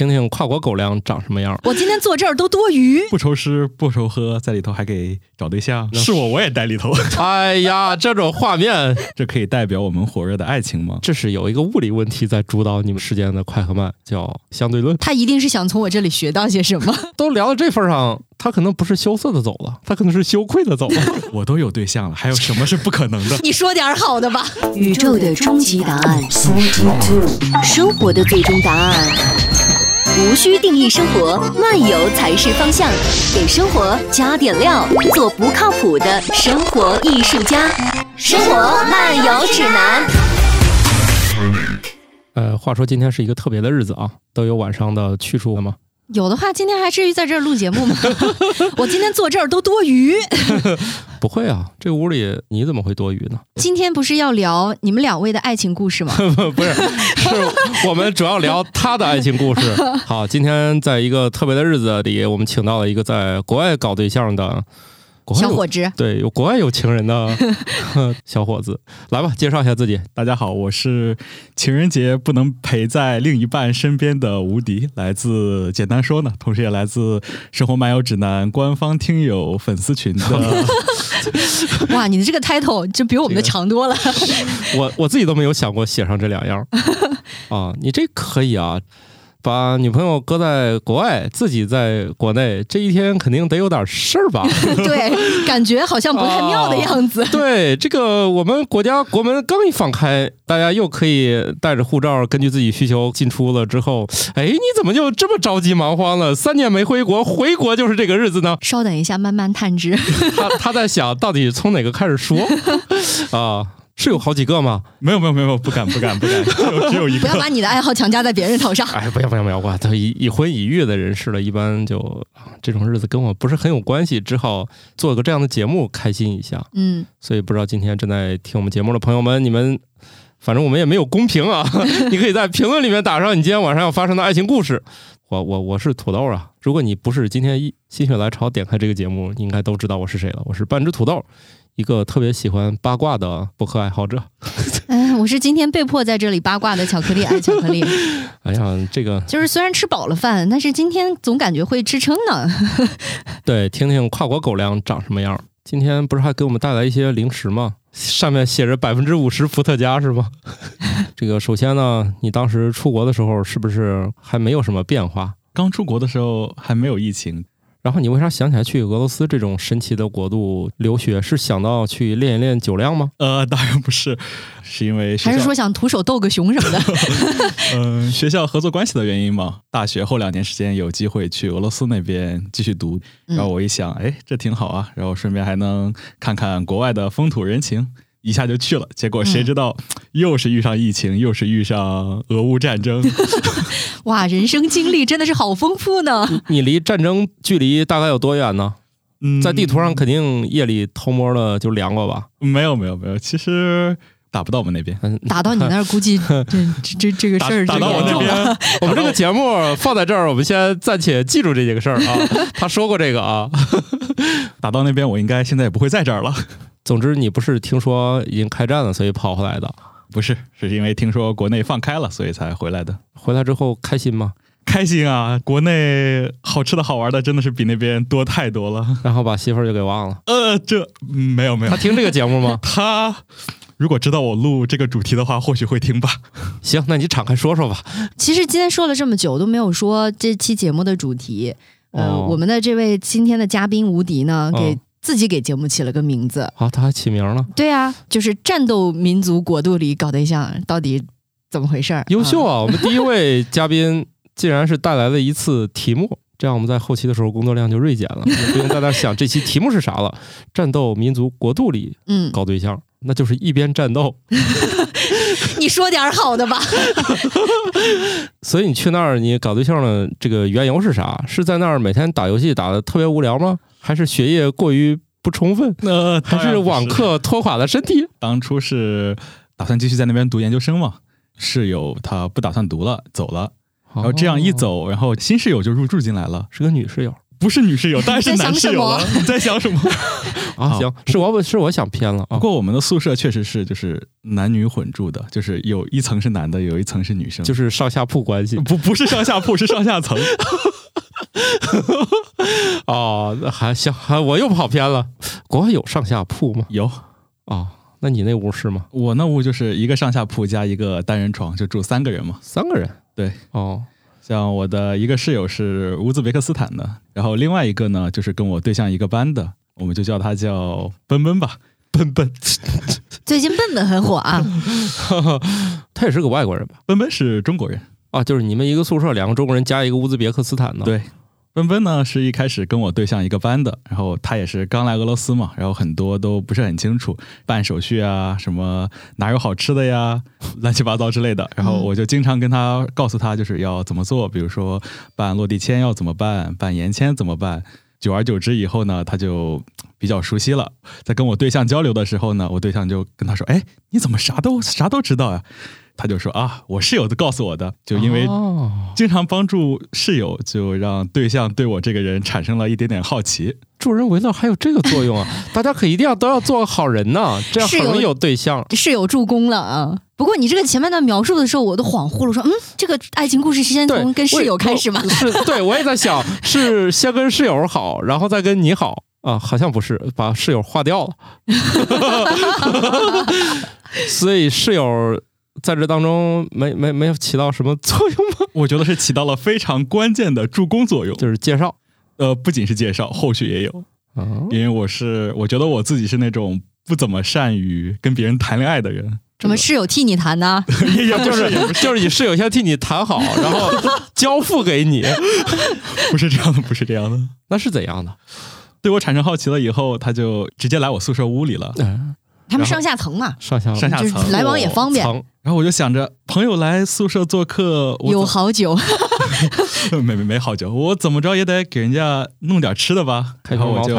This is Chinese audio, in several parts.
听听跨国狗粮长什么样。我今天坐这儿都多余，不愁吃不愁喝，在里头还给找对象，是我我也在里头。哎呀，这种画面，这可以代表我们火热的爱情吗？这是有一个物理问题在主导你们时间的快和慢，叫相对论。他一定是想从我这里学到些什么。都聊到这份上，他可能不是羞涩的走了，他可能是羞愧的走了。我都有对象了，还有什么是不可能的？你说点好的吧。宇宙的终极答案，生活的最终答案。无需定义生活，漫游才是方向。给生活加点料，做不靠谱的生活艺术家。生活漫游指南。呃，话说今天是一个特别的日子啊，都有晚上的去处了吗？有的话，今天还至于在这儿录节目吗？我今天坐这儿都多余。不会啊，这屋里你怎么会多余呢？今天不是要聊你们两位的爱情故事吗？不是，是我们主要聊他的爱情故事。好，今天在一个特别的日子里，我们请到了一个在国外搞对象的。小伙子，对，有国外有情人的 小伙子，来吧，介绍一下自己。大家好，我是情人节不能陪在另一半身边的无敌，来自简单说呢，同时也来自生活漫游指南官方听友粉丝群的。哇，你的这个 title 就比我们的长多了。我我自己都没有想过写上这两样啊，你这可以啊。把女朋友搁在国外，自己在国内，这一天肯定得有点事儿吧？对，感觉好像不太妙的样子。对，这个我们国家国门刚一放开，大家又可以带着护照，根据自己需求进出了之后，哎，你怎么就这么着急忙慌了？三年没回国，回国就是这个日子呢？稍等一下，慢慢探知。他他在想到底从哪个开始说 啊？是有好几个吗？没有没有没有，不敢不敢不敢，只有一个。不要把你的爱好强加在别人头上。哎，不要不要不要！我都已已婚已育的人士了，一般就这种日子跟我不是很有关系，只好做个这样的节目开心一下。嗯，所以不知道今天正在听我们节目的朋友们，你们反正我们也没有公屏啊，你可以在评论里面打上你今天晚上要发生的爱情故事。我我我是土豆啊！如果你不是今天一心血来潮点开这个节目，应该都知道我是谁了。我是半只土豆。一个特别喜欢八卦的博客爱好者，嗯，我是今天被迫在这里八卦的巧克力爱巧克力。哎呀，这个就是虽然吃饱了饭，但是今天总感觉会吃撑呢。对，听听跨国狗粮长什么样。今天不是还给我们带来一些零食吗？上面写着百分之五十伏特加是吗？这个首先呢，你当时出国的时候是不是还没有什么变化？刚出国的时候还没有疫情。然后你为啥想起来去俄罗斯这种神奇的国度留学？是想到去练一练酒量吗？呃，当然不是，是因为还是说想徒手斗个熊什么的？嗯，学校合作关系的原因嘛。大学后两年时间有机会去俄罗斯那边继续读，然后我一想，哎，这挺好啊，然后顺便还能看看国外的风土人情。一下就去了，结果谁知道又是遇上疫情，又是遇上俄乌战争。哇，人生经历真的是好丰富呢！你离战争距离大概有多远呢？嗯，在地图上肯定夜里偷摸的就量过吧？没有没有没有，其实打不到我们那边，打到你那儿估计 这这这个事儿打到我那边。我们这个节目放在这儿，我们先暂且记住这几个事儿啊。他说过这个啊，打到那边我应该现在也不会在这儿了。总之，你不是听说已经开战了，所以跑回来的？不是，是因为听说国内放开了，所以才回来的。回来之后开心吗？开心啊！国内好吃的好玩的真的是比那边多太多了。然后把媳妇儿就给忘了？呃，这没有没有。他听这个节目吗？他如果知道我录这个主题的话，或许会听吧。行，那你敞开说说吧。其实今天说了这么久都没有说这期节目的主题。呃，我们的这位今天的嘉宾吴迪呢，给。自己给节目起了个名字，啊，他还起名了。对啊，就是战斗民族国度里搞对象，到底怎么回事儿？优秀啊！我们第一位嘉宾竟然是带来了一次题目，这样我们在后期的时候工作量就锐减了，不用在那想这期题目是啥了。战斗民族国度里，嗯，搞对象，那就是一边战斗。你说点好的吧。所以你去那儿，你搞对象的这个缘由是啥？是在那儿每天打游戏打的特别无聊吗？还是学业过于不充分？那还是网课拖垮了身体？当初是打算继续在那边读研究生嘛？室友他不打算读了，走了。然后这样一走，然后新室友就入住进来了，是个女室友。不是女室友，当然是男室友了。你在想什么？啊，行，是我是我想偏了。不过我们的宿舍确实是就是男女混住的，就是有一层是男的，有一层是女生，就是上下铺关系。不不是上下铺，是上下层。哦，还行，还我又跑偏了。国外有上下铺吗？有哦，那你那屋是吗？我那屋就是一个上下铺加一个单人床，就住三个人嘛。三个人，对，哦。像我的一个室友是乌兹别克斯坦的，然后另外一个呢就是跟我对象一个班的，我们就叫他叫奔奔吧，奔奔。最近笨笨很火啊，他也是个外国人吧？奔奔是中国人啊，就是你们一个宿舍两个中国人加一个乌兹别克斯坦的，对。奔奔呢是一开始跟我对象一个班的，然后他也是刚来俄罗斯嘛，然后很多都不是很清楚办手续啊，什么哪有好吃的呀，乱七八糟之类的。然后我就经常跟他告诉他就是要怎么做，比如说办落地签要怎么办，办延签怎么办。久而久之以后呢，他就比较熟悉了。在跟我对象交流的时候呢，我对象就跟他说：“哎，你怎么啥都啥都知道呀？”他就说啊，我室友都告诉我的，就因为经常帮助室友，就让对象对我这个人产生了一点点好奇。助人为乐还有这个作用啊！大家可一定要都要做个好人呢，这样很容易有对象。室友助攻了啊！不过你这个前半段描述的时候，我都恍惚了，说嗯，这个爱情故事是先从跟室友开始吗？是，对我也在想，是先跟室友好，然后再跟你好啊？好像不是，把室友划掉了。所以室友。在这当中没没没有起到什么作用吗？我觉得是起到了非常关键的助攻作用，就是介绍。呃，不仅是介绍，后续也有。因为我是我觉得我自己是那种不怎么善于跟别人谈恋爱的人。怎么室友替你谈呢？也不是，就是你室友先替你谈好，然后交付给你。不是这样的，不是这样的。那是怎样的？对我产生好奇了以后，他就直接来我宿舍屋里了。他们上下层嘛，上下上下层。来往也方便。然后我就想着，朋友来宿舍做客，有好酒，没没没好酒，我怎么着也得给人家弄点吃的吧。开口我就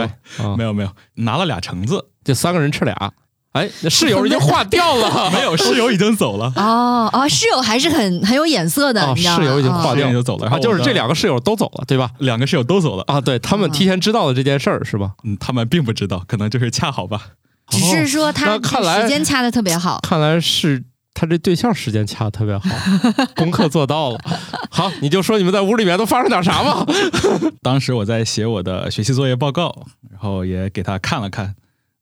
没有没有。拿了俩橙子，就三个人吃俩。哎，那室友已经化掉了，没有室友已经走了。哦哦，室友还是很很有眼色的，室友已经化掉。就走了，然后就是这两个室友都走了，对吧？两个室友都走了。啊，对他们提前知道了这件事儿是吧？嗯，他们并不知道，可能就是恰好吧。只是说他时间掐的特别好，看来是他这对象时间掐的特别好，功课做到了。好，你就说你们在屋里面都发生点啥吧。当时我在写我的学习作业报告，然后也给他看了看，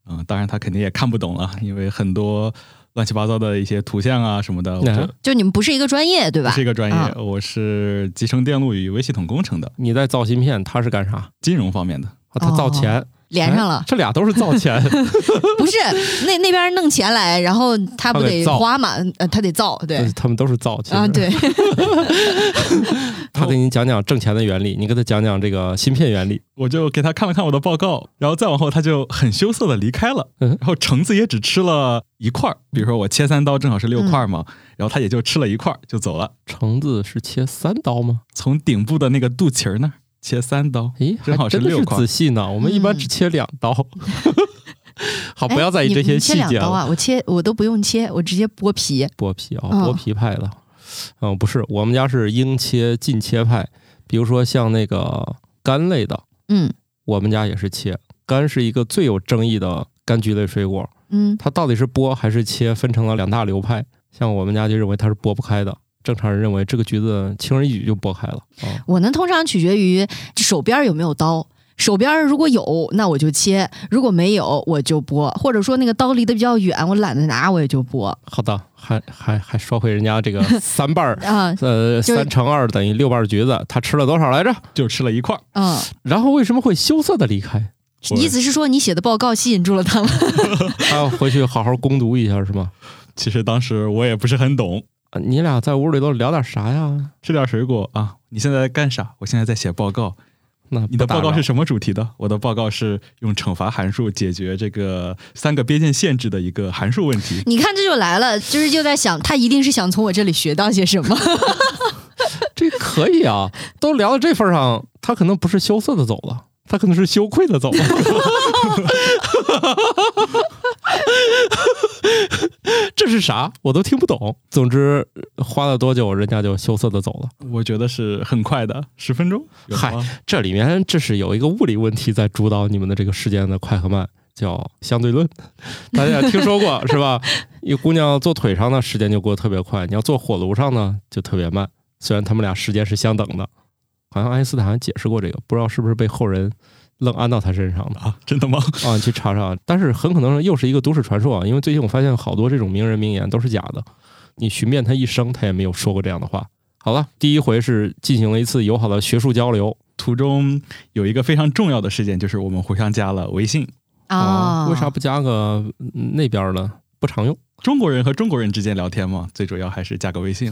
嗯，当然他肯定也看不懂了，因为很多乱七八糟的一些图像啊什么的。就你们不是一个专业对吧？是一个专业，我是集成电路与微系统工程的。你在造芯片，他是干啥？金融方面的，他造钱。连上了，这俩都是造钱，不是那那边弄钱来，然后他不得花嘛？呃，他得造，对，他们都是造钱啊，对。他给你讲讲挣钱的原理，你给他讲讲这个芯片原理，我就给他看了看我的报告，然后再往后他就很羞涩的离开了，然后橙子也只吃了一块比如说我切三刀正好是六块嘛，然后他也就吃了一块就走了。橙子是切三刀吗？从顶部的那个肚脐儿那儿。切三刀，咦，正好是六块。仔细呢，我们一般只切两刀。好，不要在意这些细节啊！我切，我都不用切，我直接剥皮。剥皮啊，剥皮派的。嗯，不是，我们家是应切尽切派。比如说像那个柑类的，嗯，我们家也是切。柑是一个最有争议的柑橘类水果。嗯，它到底是剥还是切，分成了两大流派。像我们家就认为它是剥不开的。正常人认为这个橘子轻而易举就剥开了。我呢，通常取决于手边有没有刀。手边如果有，那我就切；如果没有，我就剥。或者说那个刀离得比较远，我懒得拿，我也就剥。好的，还还还说回人家这个 三瓣儿啊，呃，三乘二等于六瓣橘子，他吃了多少来着？就吃了一块。嗯，然后为什么会羞涩的离开？意思是说你写的报告吸引住了他吗？他 要回去好好攻读一下是吗？其实当时我也不是很懂。你俩在屋里都聊点啥呀？吃点水果啊！你现在在干啥？我现在在写报告。那你的报告是什么主题的？我的报告是用惩罚函数解决这个三个边界限制的一个函数问题。你看这就来了，就是就在想，他一定是想从我这里学到些什么。这可以啊，都聊到这份上，他可能不是羞涩的走了，他可能是羞愧的走了。这是啥？我都听不懂。总之，花了多久，人家就羞涩的走了。我觉得是很快的，十分钟。嗨这里面这是有一个物理问题在主导你们的这个时间的快和慢，叫相对论。大家也听说过是吧？一姑娘坐腿上呢，时间就过得特别快；你要坐火炉上呢，就特别慢。虽然他们俩时间是相等的，好像爱因斯坦解释过这个，不知道是不是被后人愣安到他身上的。啊，真的吗？啊，你去查查。但是很可能又是一个都市传说啊，因为最近我发现好多这种名人名言都是假的。你寻遍他一生，他也没有说过这样的话。好了，第一回是进行了一次友好的学术交流途中有一个非常重要的事件，就是我们互相加了微信。啊，为啥不加个嗯那边呢不常用？中国人和中国人之间聊天嘛，最主要还是加个微信。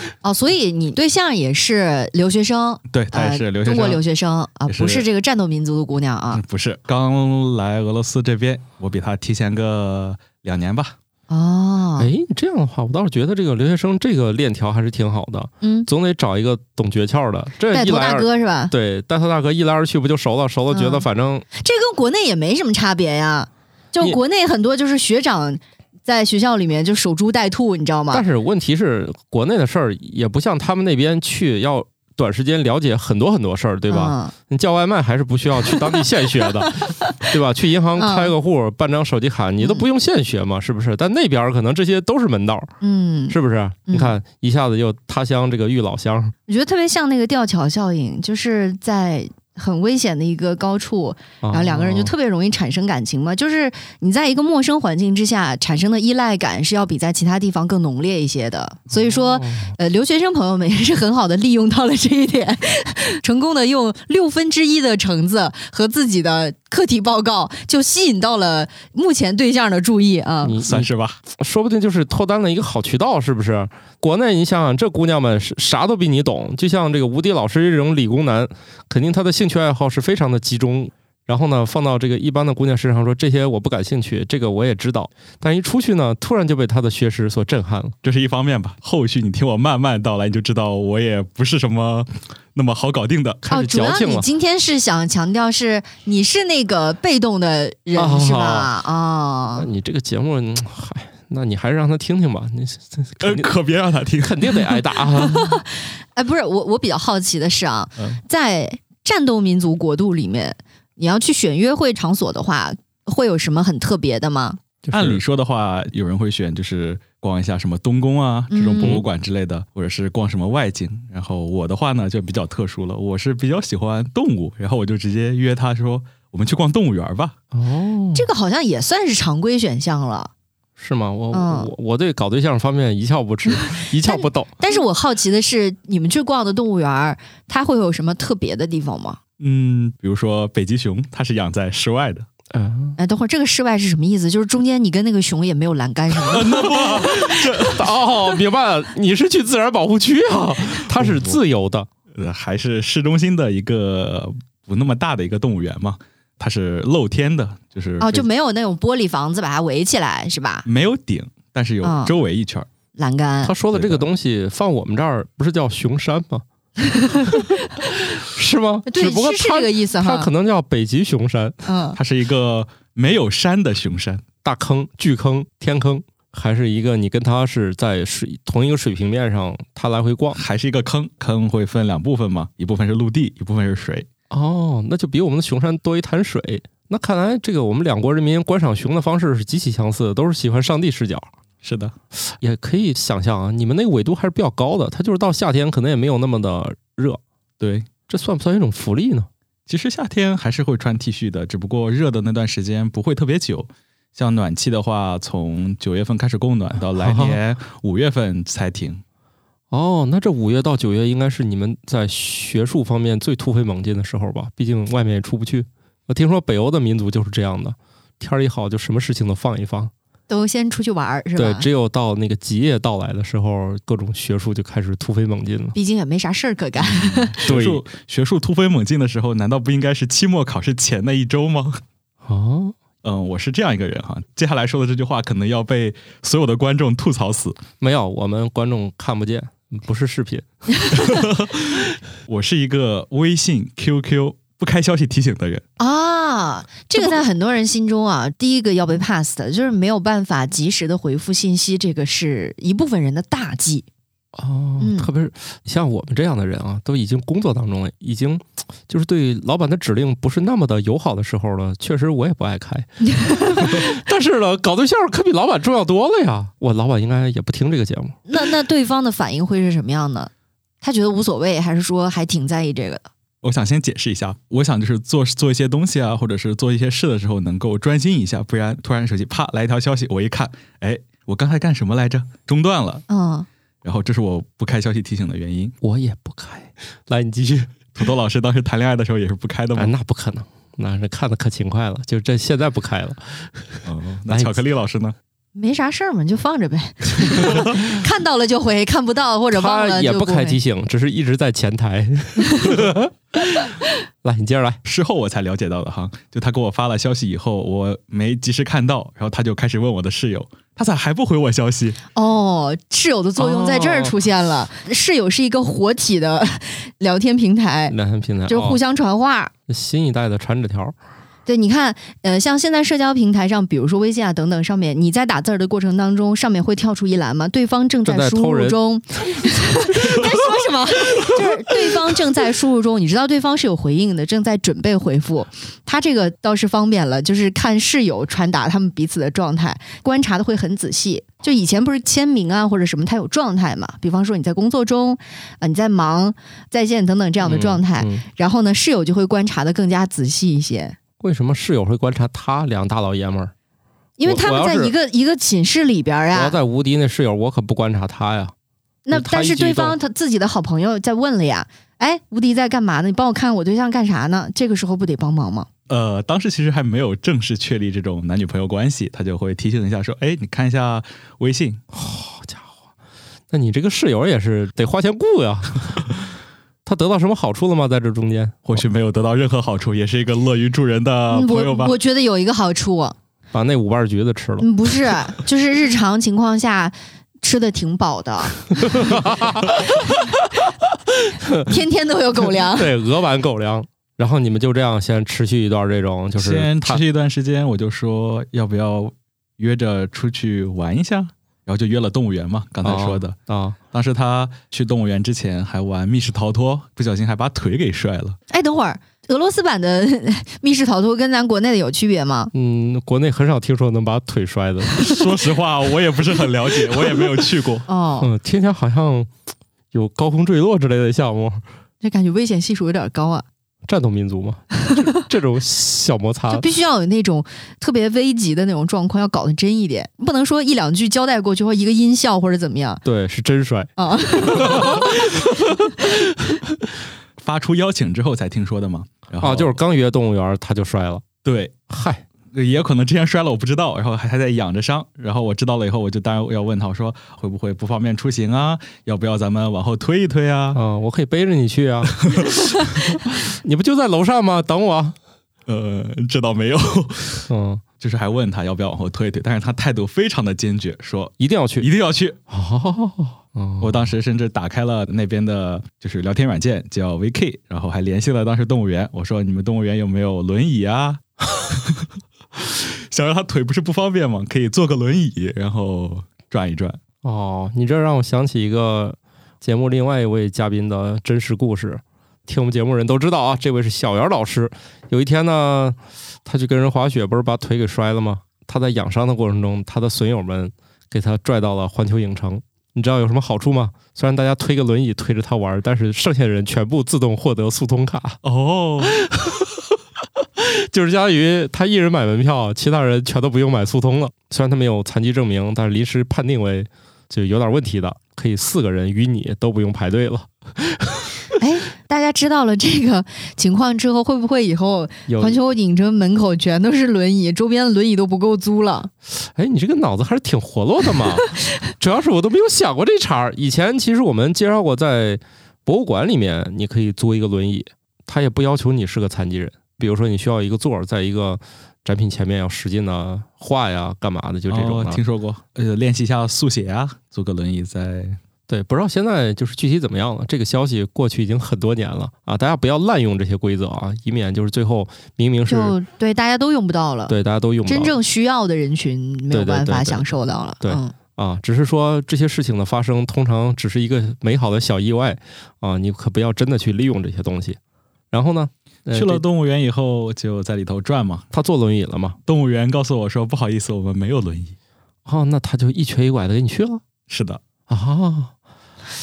哦，所以你对象也是留学生，对他也是留学生，呃中国留学生啊，不是这个战斗民族的姑娘啊嗯。不是刚来俄罗斯这边，我比他提前个两年吧。哦，哎，这样的话，我倒是觉得这个留学生这个链条还是挺好的，嗯，总得找一个懂诀窍的。这带头大哥是吧？对带头大哥一来二去不就熟了？熟了觉得嗯反正这跟国内也没什么差别呀。就国内很多就是学长在学校里面就守株待兔，你知道吗但？是问题是，国内的事儿也不像他们那边去要短时间了解很多很多事儿，对吧？吧？你叫外卖还是不需要去当地现学的，对吧？去银行开个户、办张手机卡，你都不用现学嘛，是不是？但那边儿可能这些都是门道，嗯，是不是？你看一下子又他乡这个遇老乡，我觉得特别像那个吊桥效应，就是在。很危险的一个高处，然然后两个人就特别容易产生感情嘛。就是你在一个陌生环境之下产生的依赖感是要比在其他地方更浓烈一些的。所以说，呃，留学生朋友们也是很好的利用到了这一点，成功的用六分之一的橙子和自己的课题报告，就吸引到了目前对象的注意啊。你 算是吧，说不定就是脱单的一个好渠道，是不是？国内你想想，这姑娘们是啥都比你懂，就像这个吴迪老师这种理工男，肯定他的兴趣爱好是非常的集中。然后呢，放到这个一般的姑娘身上说这些我不感兴趣，这个我也知道，但一出去呢，突然就被他的学识所震撼了。这是一方面吧。后续你听我慢慢道来，你就知道我也不是什么那么好搞定的。哦，开始主要矫情了。你今天是想强调是你是那个被动的人、哦是吧？啊、那你这个节目，嗯嗨，那你还是让他听听吧，你可别让他听。肯定得挨打啊。哎，不是我，我比较好奇的是啊，嗯在战斗民族国度里面，你要去选约会场所的话，会有什么很特别的吗？就是按理说的话，有人会选就是逛一下什么东宫啊这种博物馆之类的，或者是逛什么外景。然后我的话呢就比较特殊了，我是比较喜欢动物，然后我就直接约他说我们去逛动物园吧。哦，这个好像也算是常规选项了。是吗？我、嗯我我对搞对象方面一窍不知，一窍不懂。但是我好奇的是，你们去逛的动物园儿，它会有什么特别的地方吗？嗯，比如说北极熊，它是养在室外的。嗯，哎，等会儿这个室外是什么意思？就是中间你跟那个熊也没有栏杆什么的。哦，明白了，你是去自然保护区啊，它是自由的。呃，还是市中心的一个不那么大的一个动物园嘛，它是露天的，就是哦，就没有那种玻璃房子把它围起来是吧？没有顶，但是有嗯周围一圈儿。栏杆他说的这个东西放我们这儿不是叫熊山吗？是吗？对，只不过它是是这个意思哈。它可能叫北极熊山，嗯，它是一个没有山的熊山，大坑、巨坑、天坑，还是一个你跟它是在水同一个水平面上，它来回逛。还是一个坑。坑会分两部分嘛，一部分是陆地，一部分是水。哦，那就比我们的熊山多一潭水。那看来这个我们两国人民观赏熊的方式是极其相似的，都是喜欢上帝视角。是的，也可以想象啊，你们那个纬度还是比较高的，它就是到夏天可能也没有那么的热，对。这算不算一种福利呢？其实夏天还是会穿 T 恤的，只不过热的那段时间不会特别久。像暖气的话，从九月份开始供暖，到来年五月份才停。哦，那这五月到九月应该是你们在学术方面最突飞猛进的时候吧？毕竟外面也出不去。我听说北欧的民族就是这样的，天儿一好就什么事情都放一放。都先出去玩儿是吧？对，只有到那个极夜到来的时候，各种学术就开始突飞猛进了。毕竟也没啥事儿可干。学术学术突飞猛进的时候，难道不应该是期末考试前那一周吗？哦，嗯，我是这样一个人哈。接下来说的这句话可能要被所有的观众吐槽死。没有，我们观众看不见，不是视频。我是一个微信、QQ、不开消息提醒的人。啊，这个在很多人心中啊，第一个要被 pass 的就是没有办法及时的回复信息，这个是一部分人的大忌。哦，嗯特别是像我们这样的人啊，都已经工作当中了，已经 就是对老板的指令不是那么的友好的时候了。确实我也不爱开，但是呢，搞对象可比老板重要多了呀。我老板应该也不听这个节目。那那对方的反应会是什么样的？他觉得无所谓，还是说还挺在意这个的？我想先解释一下，我想就是做做一些东西啊，或者是做一些事的时候能够专心一下，不然突然手机啪来一条消息，我一看，哎，我刚才干什么来着？中断了，嗯，然后这是我不开消息提醒的原因。我也不开。来，你继续。土豆老师当时谈恋爱的时候也是不开的吗？哎，那不可能，那是看的可勤快了，就这现在不开了。哦，那巧克力老师呢？没啥事儿嘛，就放着呗。看到了就回，看不到或者忘了也不开提醒，只是一直在前台。来，你接着来。事后我才了解到的哈，就他给我发了消息以后，我没及时看到，然后他就开始问我的室友，他咋还不回我消息？哦，室友的作用在这儿出现了。室友是一个活体的聊天平台，聊天平台就是互相传话。哦新一代的传纸条，对，你看，呃，像现在社交平台上，比如说微信啊等等上面，你在打字儿的过程当中，上面会跳出一栏吗？对方正正在输入中。在说什么？就是对方正在输入中，你知道对方是有回应的，正在准备回复。他这个倒是方便了，就是看室友传达他们彼此的状态，观察的会很仔细。就以前不是签名啊或者什么，他有状态嘛？比方说你在工作中，啊、你在忙、在线等等这样的状态，嗯嗯然后呢，室友就会观察的更加仔细一些。为什么室友会观察他两大老爷们儿？因为他们在一个一个寝室里边呀啊，我要在无敌那室友，我可不观察他呀。那但是对方他自己的好朋友在问了呀，哎，无敌在干嘛呢？你帮我看我对象干啥呢？这个时候不得帮忙吗？呃，当时其实还没有正式确立这种男女朋友关系，他就会提醒一下说，哎，你看一下微信。好家伙，那你这个室友也是得花钱雇呀。他得到什么好处了吗？在这中间，或许没有得到任何好处，也是一个乐于助人的嗯朋友吧我。我觉得有一个好处，把那五瓣橘子吃了。嗯，不是，就是日常情况下吃的挺饱的，天天都有狗粮。对，鹅丸狗粮。然后你们就这样先持续一段这种，就是先持续一段时间，我就说要不要约着出去玩一下，然后就约了动物园嘛，刚才说的。啊，当时他去动物园之前还玩密室逃脱，不小心还把腿给摔了。哎，等会儿，俄罗斯版的 密室逃脱跟咱国内的有区别吗？嗯，国内很少听说能把腿摔的。说实话，我也不是很了解，我也没有去过。哦，嗯，听起来好像有高空坠落之类的项目，这感觉危险系数有点高啊。战斗民族嘛，这这种小摩擦 就，必须要有那种特别危急的那种状况，要搞得真一点，不能说一两句交代过去或一个音效或者怎么样对，是真摔。啊。发出邀请之后才听说的吗。然后啊，就是刚约动物园他就摔了。对，嗨，也有可能之前摔了，我不知道，然后还还在养着伤。然后我知道了以后，我就当然要问他，我说会不会不方便出行啊？要不要咱们往后推一推啊？嗯，我可以背着你去啊。你不就在楼上吗？等我。呃，这倒没有，嗯，就是还问他要不要往后推一推，但是他态度非常的坚决，说一定要去。一定要去。哦，嗯我当时甚至打开了那边的，就是聊天软件叫 VK，然后还联系了当时动物园，我说你们动物园有没有轮椅啊？想让他腿不是不方便吗？可以坐个轮椅，然后转一转。哦，你这让我想起一个节目另外一位嘉宾的真实故事。听我们节目人都知道啊，这位是小袁老师。有一天呢，他去跟人滑雪，不是把腿给摔了吗？他在养伤的过程中，他的损友们给他拽到了环球影城。你知道有什么好处吗？虽然大家推个轮椅推着他玩，但是剩下的人全部自动获得速通卡，哦，就是相当于他一人买门票，其他人全都不用买速通了。虽然他没有残疾证明，但是临时判定为就有点问题的，可以四个人与你都不用排队了。哎，大家知道了这个情况之后，会不会以后环球影城门口全都是轮椅，周边的轮椅都不够租了？哎，你这个脑子还是挺活络的嘛。主要是我都没有想过这茬儿。以前其实我们介绍过，在博物馆里面你可以租一个轮椅，他也不要求你是个残疾人。比如说你需要一个座儿，在一个展品前面要使劲的画呀、干嘛的，就这种听说过。呃，练习一下速写啊，坐个轮椅在对，不知道现在就是具体怎么样了。这个消息过去已经很多年了啊，大家不要滥用这些规则啊，以免就是最后明明是就对大家都用不到了，对大家都用不到真正需要的人群没有对对对对办法享受到了。对嗯，啊，只是说这些事情的发生通常只是一个美好的小意外啊，你可不要真的去利用这些东西。然后呢，呃去了动物园以后就在里头转嘛。他坐轮椅了吗？动物园告诉我说不好意思，我们没有轮椅。哦，那他就一瘸一拐的给你去了是的，啊，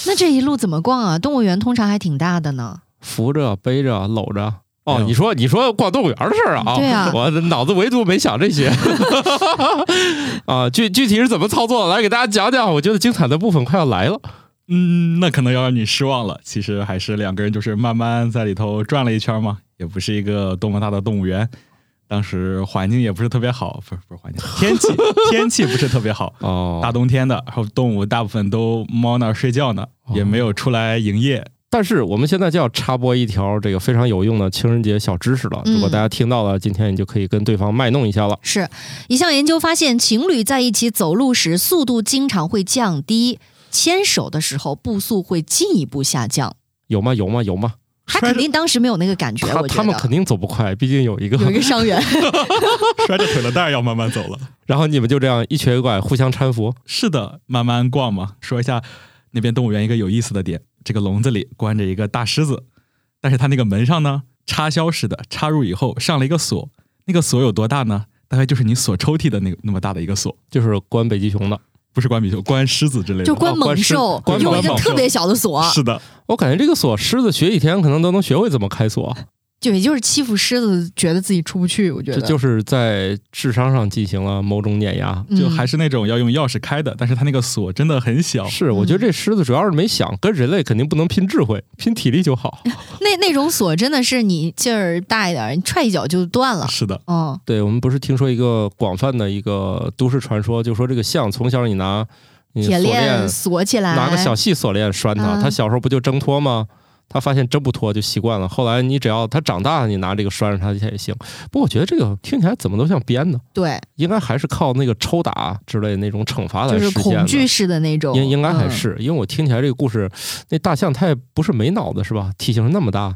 那这一路怎么逛啊？动物园通常还挺大的呢。扶着、背着、搂着。哦，你说你说逛动物园的事儿啊？对啊 我脑子唯独没想这些 啊。具具体是怎么操作的？来给大家讲讲。我觉得精彩的部分快要来了。嗯，那可能要让你失望了。其实还是两个人就是慢慢在里头转了一圈嘛，也不是一个多么大的动物园。当时环境也不是特别好，不是不是环境，天气天气不是特别好，哦，大冬天的，然后动物大部分都猫那儿睡觉呢，哦也没有出来营业。但是我们现在就要插播一条这个非常有用的情人节小知识了。嗯如果大家听到了，今天你就可以跟对方卖弄一下了。是一项研究发现，情侣在一起走路时速度经常会降低，牵手的时候步速会进一步下降。有吗？有吗？有吗？他肯定当时没有那个感觉，他我觉得他们肯定走不快，毕竟有一个。有一个伤员。摔着腿了，当然要慢慢走了。然后你们就这样一瘸一拐互相搀扶。是的，慢慢逛嘛。说一下那边动物园一个有意思的点，这个笼子里关着一个大狮子，但是它那个门上呢，插销式的，插入以后上了一个锁，那个锁有多大呢？大概就是你锁抽屉的那个那么大的一个锁，就是关北极熊的，不是关比丘，关狮子之类的。就关哦关狮猛兽，关用一个猛兽特别小的锁，是的，我感觉这个锁狮子学几天可能都能学会怎么开锁，就也就是欺负狮子，觉得自己出不去。我觉得这就是在智商上进行了某种碾压。嗯就还是那种要用钥匙开的，但是它那个锁真的很小。是，我觉得这狮子主要是没想，跟人类肯定不能拼智慧，拼体力就好。那那种锁真的是你劲儿大一点，你踹一脚就断了。是的，嗯，对我们不是听说一个广泛的一个都市传说，就说这个象从小你拿铁锁链链锁起来，拿个小细锁链拴它，嗯它小时候不就挣脱吗？他发现真不脱就习惯了，后来你只要他长大了，你拿这个拴着他也行。不过我觉得这个听起来怎么都像编的，对，应该还是靠那个抽打之类的那种惩罚来就是实现的。恐惧式的那种，应应该还嗯是，因为我听起来这个故事，那大象它也不是没脑子是吧？体型那么大，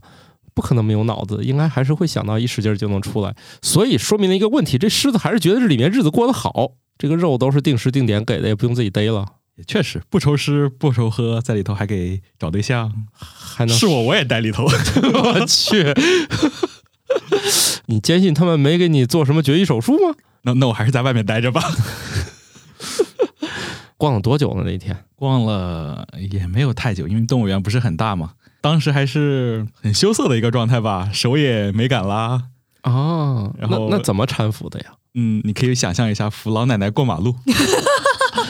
不可能没有脑子，应该还是会想到一使劲儿就能出来。所以说明了一个问题，这狮子还是觉得这里面日子过得好，这个肉都是定时定点给的，也不用自己逮了，也确实不愁吃不愁喝，在里头还给找对象。还能是我，我也待里头。我去，你坚信他们没给你做什么绝育手术吗？那那我还是在外面待着吧。逛了多久呢？那一天逛了也没有太久，因为动物园不是很大嘛。当时还是很羞涩的一个状态吧，手也没敢拉。哦，然后那那怎么搀扶的呀？嗯，你可以想象一下扶老奶奶过马路，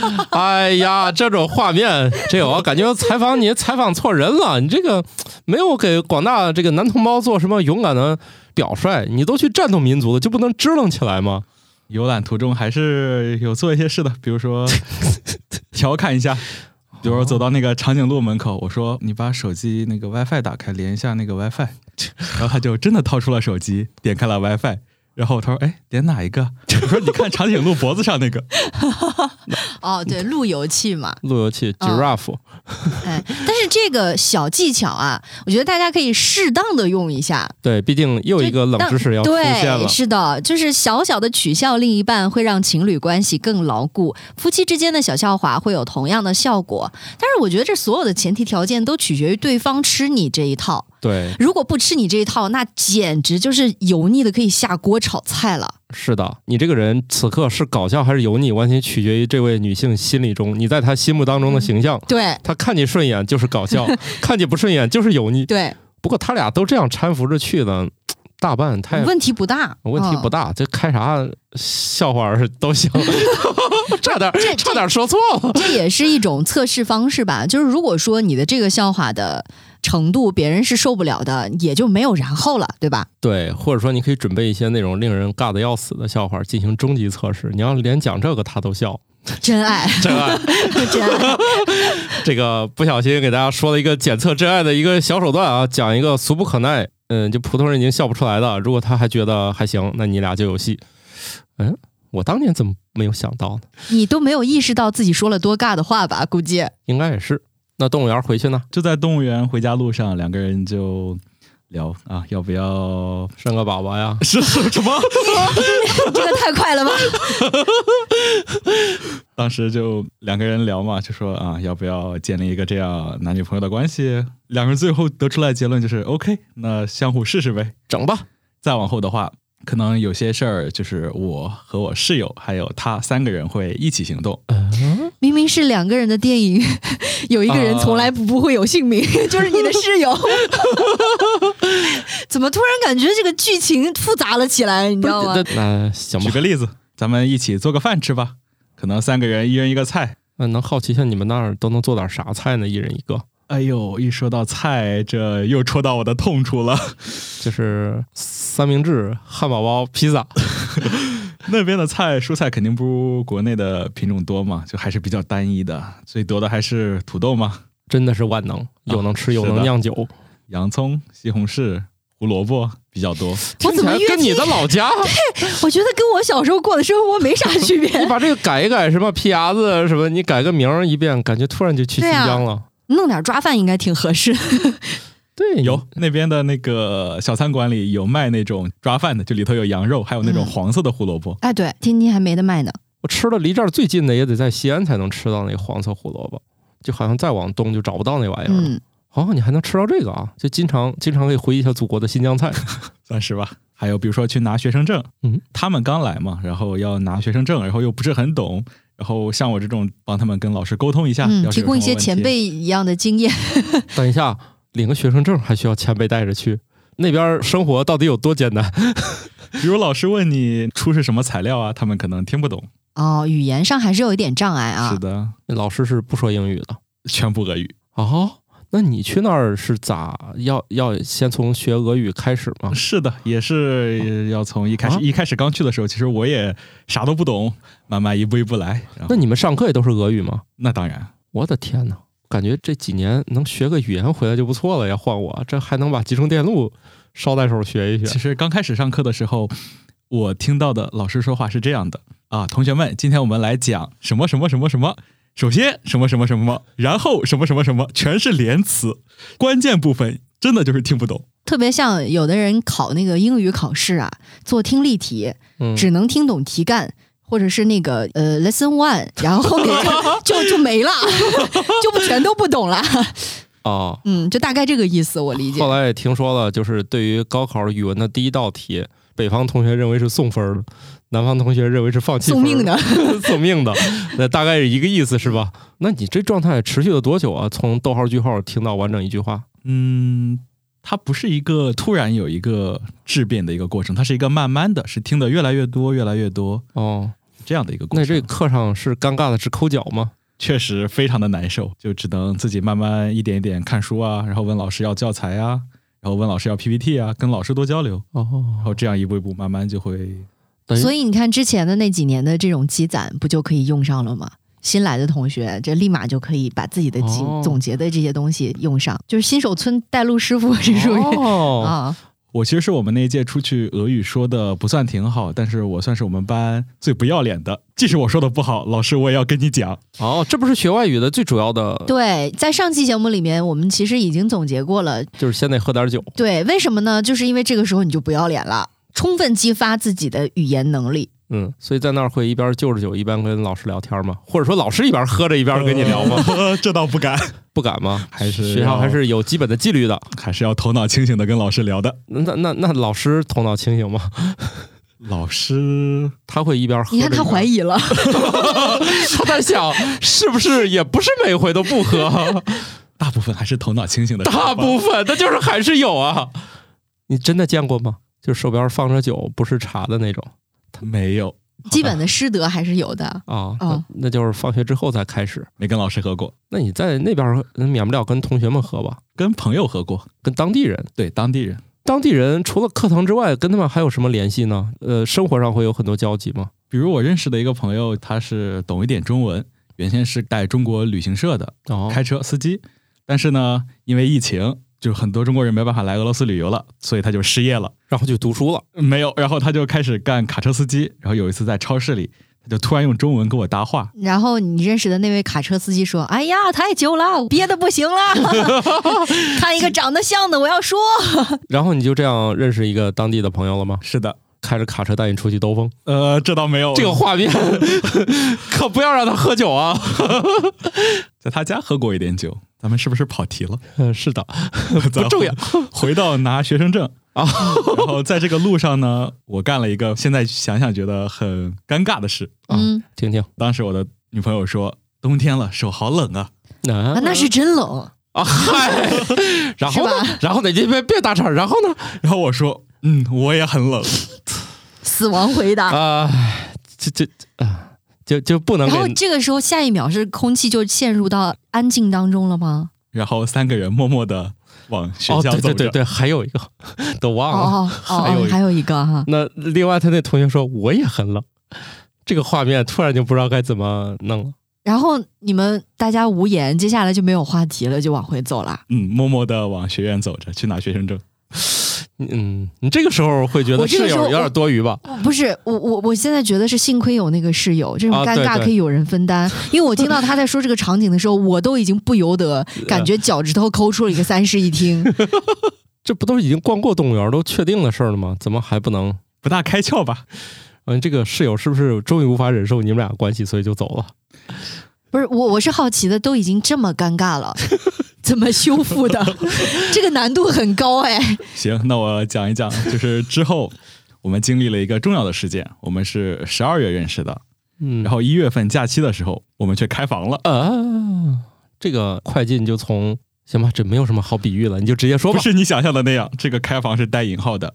哎呀，这种画面，这我感觉采访你采访错人了。你这个没有给广大这个男同胞做什么勇敢的表率，你都去战斗民族了，就不能支棱起来吗？游览途中还是有做一些事的，比如说 调侃一下，比如说走到那个长颈鹿门口，我说你把手机那个 WiFi 打开，连一下那个 WiFi，然后他就真的掏出了手机，点开了 WiFi。然后他说：“哎，点哪一个？” 我说：“你看长颈鹿脖子上那个。哦，对，路由器嘛，路由器嗯 giraffe，、哎，但是这个小技巧啊，我觉得大家可以适当的用一下。对，毕竟又一个冷知识要出现对，了。是的，就是小小的取笑另一半，会让情侣关系更牢固。夫妻之间的小笑话会有同样的效果，但是我觉得这所有的前提条件都取决于对方吃你这一套。对，如果不吃你这一套，那简直就是油腻的可以下锅炒菜了。是的，你这个人此刻是搞笑还是油腻，完全取决于这位女性心理中你在她心目当中的形象。对她看你顺眼就是搞笑，看你不顺眼就是油腻。对，不过他俩都这样搀扶着去的，大半太问题不大，问题不嗯。大，这开啥笑话儿 都行，差点这差点说错了。这也是一种测试方式吧。就是如果说你的这个笑话的程度别人是受不了的，也就没有然后了，对吧？对，或者说你可以准备一些那种令人尬的要死的笑话进行终极测试。你要连讲这个他都笑，真爱，真爱。真爱。这个不小心给大家说了一个检测真爱的一个小手段啊，讲一个俗不可耐，嗯，就普通人已经笑不出来的。如果他还觉得还行，那你俩就有戏。嗯，我当年怎么没有想到呢？你都没有意识到自己说了多尬的话吧？估计应该也是。那动物园回去呢？就在动物园回家路上，两个人就聊啊，要不要生个宝宝呀？是是什么？这个太快了吧？当时就两个人聊嘛，就说啊，要不要建立一个这样男女朋友的关系？两个人最后得出来结论就是 OK，那相互试试呗。整吧。再往后的话，可能有些事儿就是我和我室友还有他三个人会一起行动。明明是两个人的电影，有一个人从来不不会有姓名，就是你的室友。怎么突然感觉这个剧情复杂了起来？你知道吗？那那行吧举个，例子，咱们一起做个饭吃吧。可能三个人一人一个菜。那能好奇一下你们那儿都能做点啥菜呢？一人一个，哎呦，一说到菜，这又戳到我的痛处了。就是三明治、汉堡包、披萨。那边的菜蔬菜肯定不如国内的品种多嘛，就还是比较单一的，最多的还是土豆嘛，真的是万能，又能吃又能酿酒，洋葱、西红柿、胡萝卜比较多。我怎么跟你的老家，对我觉得跟我小时候过的生活没啥区别。你 把这个改一改，什么皮牙子什么，你改个名儿一遍，感觉突然就去新疆了。弄点抓饭应该挺合适。对，有那边的那个小餐馆里有卖那种抓饭的，就里头有羊肉，还有那种嗯黄色的胡萝卜。哎，对，天津还没得卖呢。我吃了离这儿最近的也得在西安才能吃到那个黄色胡萝卜，就好像再往东就找不到那玩意儿了。嗯，哦，你还能吃到这个啊？就经常经常可以回忆一下祖国的新疆菜。算是吧。还有比如说去拿学生证，嗯，他们刚来嘛，然后要拿学生证，然后又不是很懂，然后像我这种帮他们跟老师沟通一下，嗯，提供一些前辈一样的经验。等一下，领个学生证还需要前辈带着去，那边生活到底有多艰难？比如老师问你出示什么材料啊，他们可能听不懂。哦，语言上还是有一点障碍啊。是的，那老师是不说英语的 全部俄语。哦。那你去那儿是咋要要先从学俄语开始吗？是的，也是要从一开始、啊一开始刚去的时候，其实我也啥都不懂，慢慢一步一步来。那你们上课也都是俄语吗？那当然，我的天呐，感觉这几年能学个语言回来就不错了呀！换我这还能把集成电路捎带手学一学。其实刚开始上课的时候，我听到的老师说话是这样的啊，同学们，今天我们来讲什么什么什么什么。首先什么什么什么，然后什么什么什么，全是连词，关键部分真的就是听不懂。特别像有的人考那个英语考试啊，做听力题，嗯，只能听懂题干。或者是那个呃，lesson one，然后后面就就就没了，就不全都不懂了。哦，嗯，就大概这个意思，我理解后。来也听说了，就是对于高考语文的第一道题，北方同学认为是送分儿的，南方同学认为是放弃送命的，送命的，那大概是一个意思是吧？那你这状态持续了多久啊？从逗号句号听到完整一句话？嗯，它不是一个突然有一个质变的一个过程，它是一个慢慢的，是听得越来越多，越来越多哦，这样的一个过那程。这课上是尴尬的直抠脚吗？确实非常的难受，就只能自己慢慢一点一点看书啊，然后问老师要教材啊，然后问老师要 PPT 啊，跟老师多交流哦，然哦，后这样一步一步慢慢就会所以你看之前的那几年的这种积攒，不就可以用上了吗？新来的同学，这立马就可以把自己的总结的这些东西用上，就是新手村带路师傅是属于、哦，啊，我其实是我们那一届出去俄语说的不算挺好，但是我算是我们班最不要脸的。即使我说的不好，老师我也要跟你讲。哦，这不是学外语的最主要的，对，在上期节目里面，我们其实已经总结过了。就是先得喝点酒。对，为什么呢？就是因为这个时候你就不要脸了，充分激发自己的语言能力。嗯，所以在那儿会一边就着酒一边跟老师聊天吗？或者说老师一边喝着一边跟你聊吗？呃 这倒不敢，不敢吗？还是学校还是有基本的纪律的。还是要头脑清醒的跟老师聊的。那那那老师头脑清醒吗？老师他会一边喝你看他怀疑，疑了，他在想是不是也不是每回都不喝，大部分还是头脑清醒的，大部分那就是还是有啊。你真的见过吗？就手边放着酒，不是茶的那种没有，基本的师德还是有的。啊？哦那那就是放学之后才开始。没跟老师喝过，那你在那边免不了跟同学们喝吧？跟朋友喝过，跟当地人，对当地人。当地人除了课堂之外，跟他们还有什么联系呢？呃，生活上会有很多交集吗？比如我认识的一个朋友，他是懂一点中文，原先是带中国旅行社的，哦，开车司机，但是呢，因为疫情，就很多中国人没办法来俄罗斯旅游了，所以他就失业了。然后就读书了。没有，然后他就开始干卡车司机。然后有一次在超市里，他就突然用中文跟我搭话，然后你认识的那位卡车司机说：“哎呀，太久了，我憋的不行了，看一个长得像的，我要说。然后你就这样认识一个当地的朋友了吗？是的，开着卡车带你出去兜风，呃，这倒没有，这个画面 可不要让他喝酒啊！在他家喝过一点酒，咱们是不是跑题了？嗯，是的，不重要。回到拿学生证啊，然后在这个路上呢，我干了一个现在想想觉得很尴尬的事。嗯，听听，当时我的女朋友说：“冬天了，手好冷啊。啊，那是真冷。啊，嗨，然后呢？然后呢？你别别打岔。然后呢？然后我说：“嗯，我也很冷。”死亡回答啊，这这啊，就就不能。然后这个时候，下一秒是空气就陷入到安静当中了吗？然后三个人默默的往学校走着。对对对对，还有一个都忘了。哦哦，还有还有一个哈。那另外他那同学说我也很冷，这个画面突然就不知道该怎么弄了。然后你们大家无言，接下来就没有话题了，就往回走了。嗯，默默的往学院走着，去拿学生证。嗯，你这个时候会觉得室友有点多余吧？不是，我我我现在觉得是幸亏有那个室友，这种尴尬可以有人分担。因为我听到他在说这个场景的时候，我都已经不由得 感觉脚趾头抠出了一个三室一厅。这不都已经逛过动物园都确定的事儿了吗？怎么还不能不大开窍吧？嗯，这个室友是不是终于无法忍受你们俩关系，所以就走了？不是我，我是好奇的，都已经这么尴尬了，怎么修复的？这个难度很高哎。行，那我讲一讲，就是之后我们经历了一个重要的事件。我们是十二月认识的，嗯，然后一月份假期的时候，我们却开房了啊。这个快进就从行吧，这没有什么好比喻了，你就直接说吧。不是你想象的那样，这个开房是带引号的。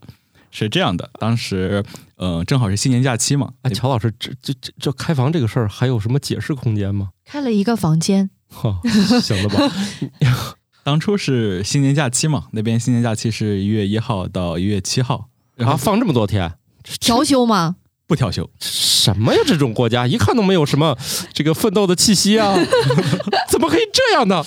是这样的，当时，呃，正好是新年假期嘛。哎，乔老师，这这这这开房这个事儿还有什么解释空间吗？开了一个房间，哈，行了吧？当初是新年假期嘛，那边新年假期是一月一号到一月七号，然后放这么多天，调休吗？不调休，什么呀？这种国家一看都没有什么 这个奋斗的气息啊，怎么可以这样呢？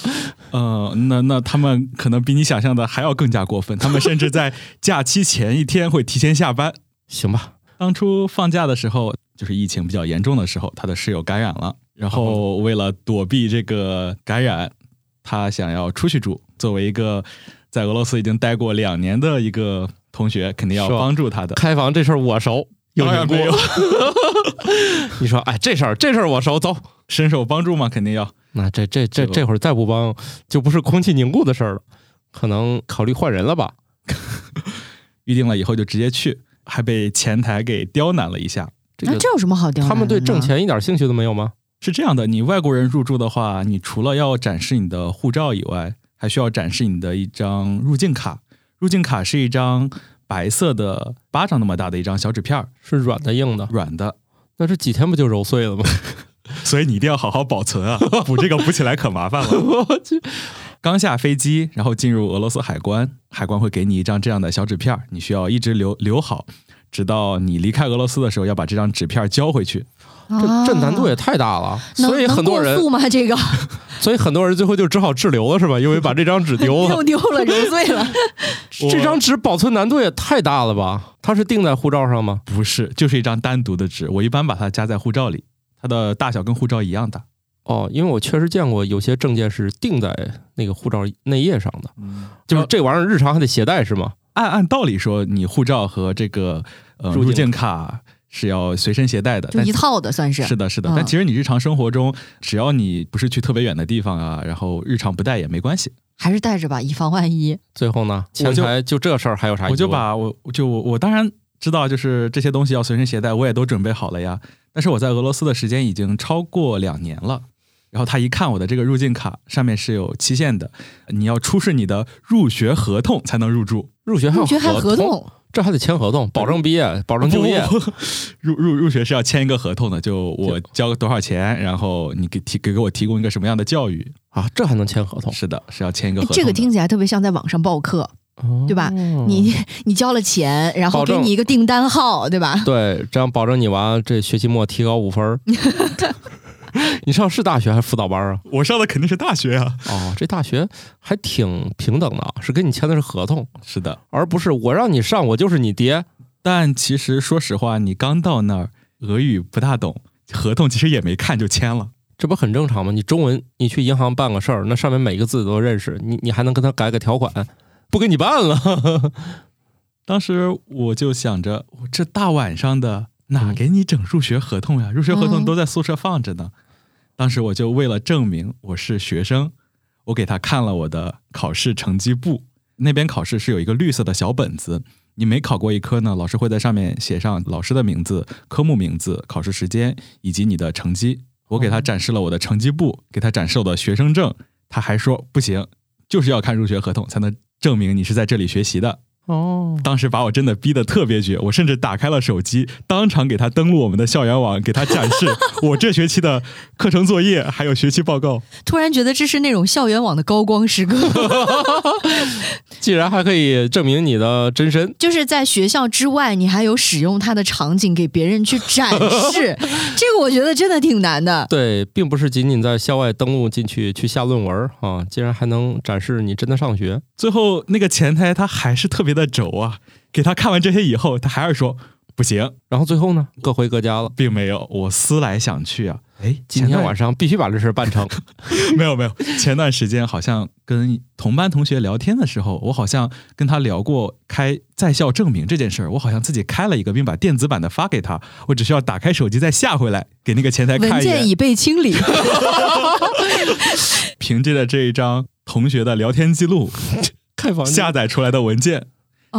呃，那那他们可能比你想象的还要更加过分，他们甚至在假期前一天会提前下班。行吧，当初放假的时候，就是疫情比较严重的时候，他的室友感染了，然后为了躲避这个感染，他想要出去住。作为一个在俄罗斯已经待过两年的一个同学，肯定要帮助他的。开房这事儿我熟。有缘没有，你说，哎，这事儿这事儿我熟，走，伸手帮助嘛？肯定要。那这这这这会儿再不帮，就不是空气凝固的事儿了，可能考虑换人了吧。预定了以后就直接去，还被前台给刁难了一下。那这有什么好刁难？他们对挣钱一点兴趣都没有吗？是这样的，你外国人入住的话，你除了要展示你的护照以外，还需要展示你的一张入境卡。入境卡是一张。白色的巴掌那么大的一张小纸片是软的硬的？软的。那这几天不就揉碎了吗？所以你一定要好好保存啊！补这个补起来可麻烦了。我去，刚下飞机，然后进入俄罗斯海关，海关会给你一张这样的小纸片你需要一直留留好，直到你离开俄罗斯的时候要把这张纸片交回去。这这难度也太大了，所以很多人吗？这个，所以很多人最后就只好滞留了，是吧？因为把这张纸丢了，又丢了，揉碎了。这张纸保存难度也太大了吧？它是钉在护照上吗？不是，就是一张单独的纸。我一般把它夹在护照里，它的大小跟护照一样大。哦，因为我确实见过有些证件是钉在那个护照内页上的，就是这玩意儿日常还得携带是吗？按按道理说，你护照和这个呃入境卡。是要随身携带的，就一套的算是。是的，是的。但其实你日常生活中，只要你不是去特别远的地方啊，然后日常不带也没关系，还是带着吧，以防万一。最后呢，前台就这事儿还有啥？我就把我就我我当然知道，就是这些东西要随身携带，我也都准备好了呀。但是我在俄罗斯的时间已经超过两年了，然后他一看我的这个入境卡上面是有期限的，你要出示你的入学合同才能入住，入学还入学还合同。这还得签合同，保证毕业，保证就业。入入入学是要签一个合同的，就我交多少钱，然后你给提给给我提供一个什么样的教育啊？这还能签合同？是的，是要签一个合同。这个听起来特别像在网上报课，对吧？你你交了钱，然后给你一个订单号，对吧？对，这样保证你娃这学期末提高五分。你上是大学还是辅导班啊？我上的肯定是大学啊！哦，这大学还挺平等的，是跟你签的是合同，是的，而不是我让你上，我就是你爹。但其实说实话，你刚到那儿，俄语不大懂，合同其实也没看就签了。这不很正常吗？你中文，你去银行办个事儿，那上面每个字都认识，你你还能跟他改个条款，不给你办了。当时我就想着，我这大晚上的哪给你整入学合同呀？入学合同都在宿舍放着呢。当时我就为了证明我是学生，我给他看了我的考试成绩簿，那边考试是有一个绿色的小本子，你每考过一科呢，老师会在上面写上老师的名字、科目名字、考试时间以及你的成绩。我给他展示了我的成绩簿，给他展示我的学生证，他还说不行，就是要看入学合同才能证明你是在这里学习的。哦，当时把我真的逼得特别绝，我甚至打开了手机，当场给他登录我们的校园网，给他展示 我这学期的课程作业还有学期报告。突然觉得这是那种校园网的高光时刻，既然还可以证明你的真身，就是在学校之外，你还有使用它的场景给别人去展示，这个我觉得真的挺难的。对，并不是仅仅在校外登录进去去下论文啊，竟然还能展示你真的上学。最后那个前台他还是特别的轴啊，给他看完这些以后，他还是说不行，然后最后呢，各回各家了。并没有。我思来想去啊，哎，今天晚上上必须把这事儿办成。没有没有，前段时间好像跟同班同学聊天的时候，我好像跟他聊过开在校证明这件事儿，我好像自己开了一个，并把电子版的发给他，我只需要打开手机再下回来给那个前台看一眼。文件已被清理，凭借着这一张同学的聊天记录开房下载出来的文件。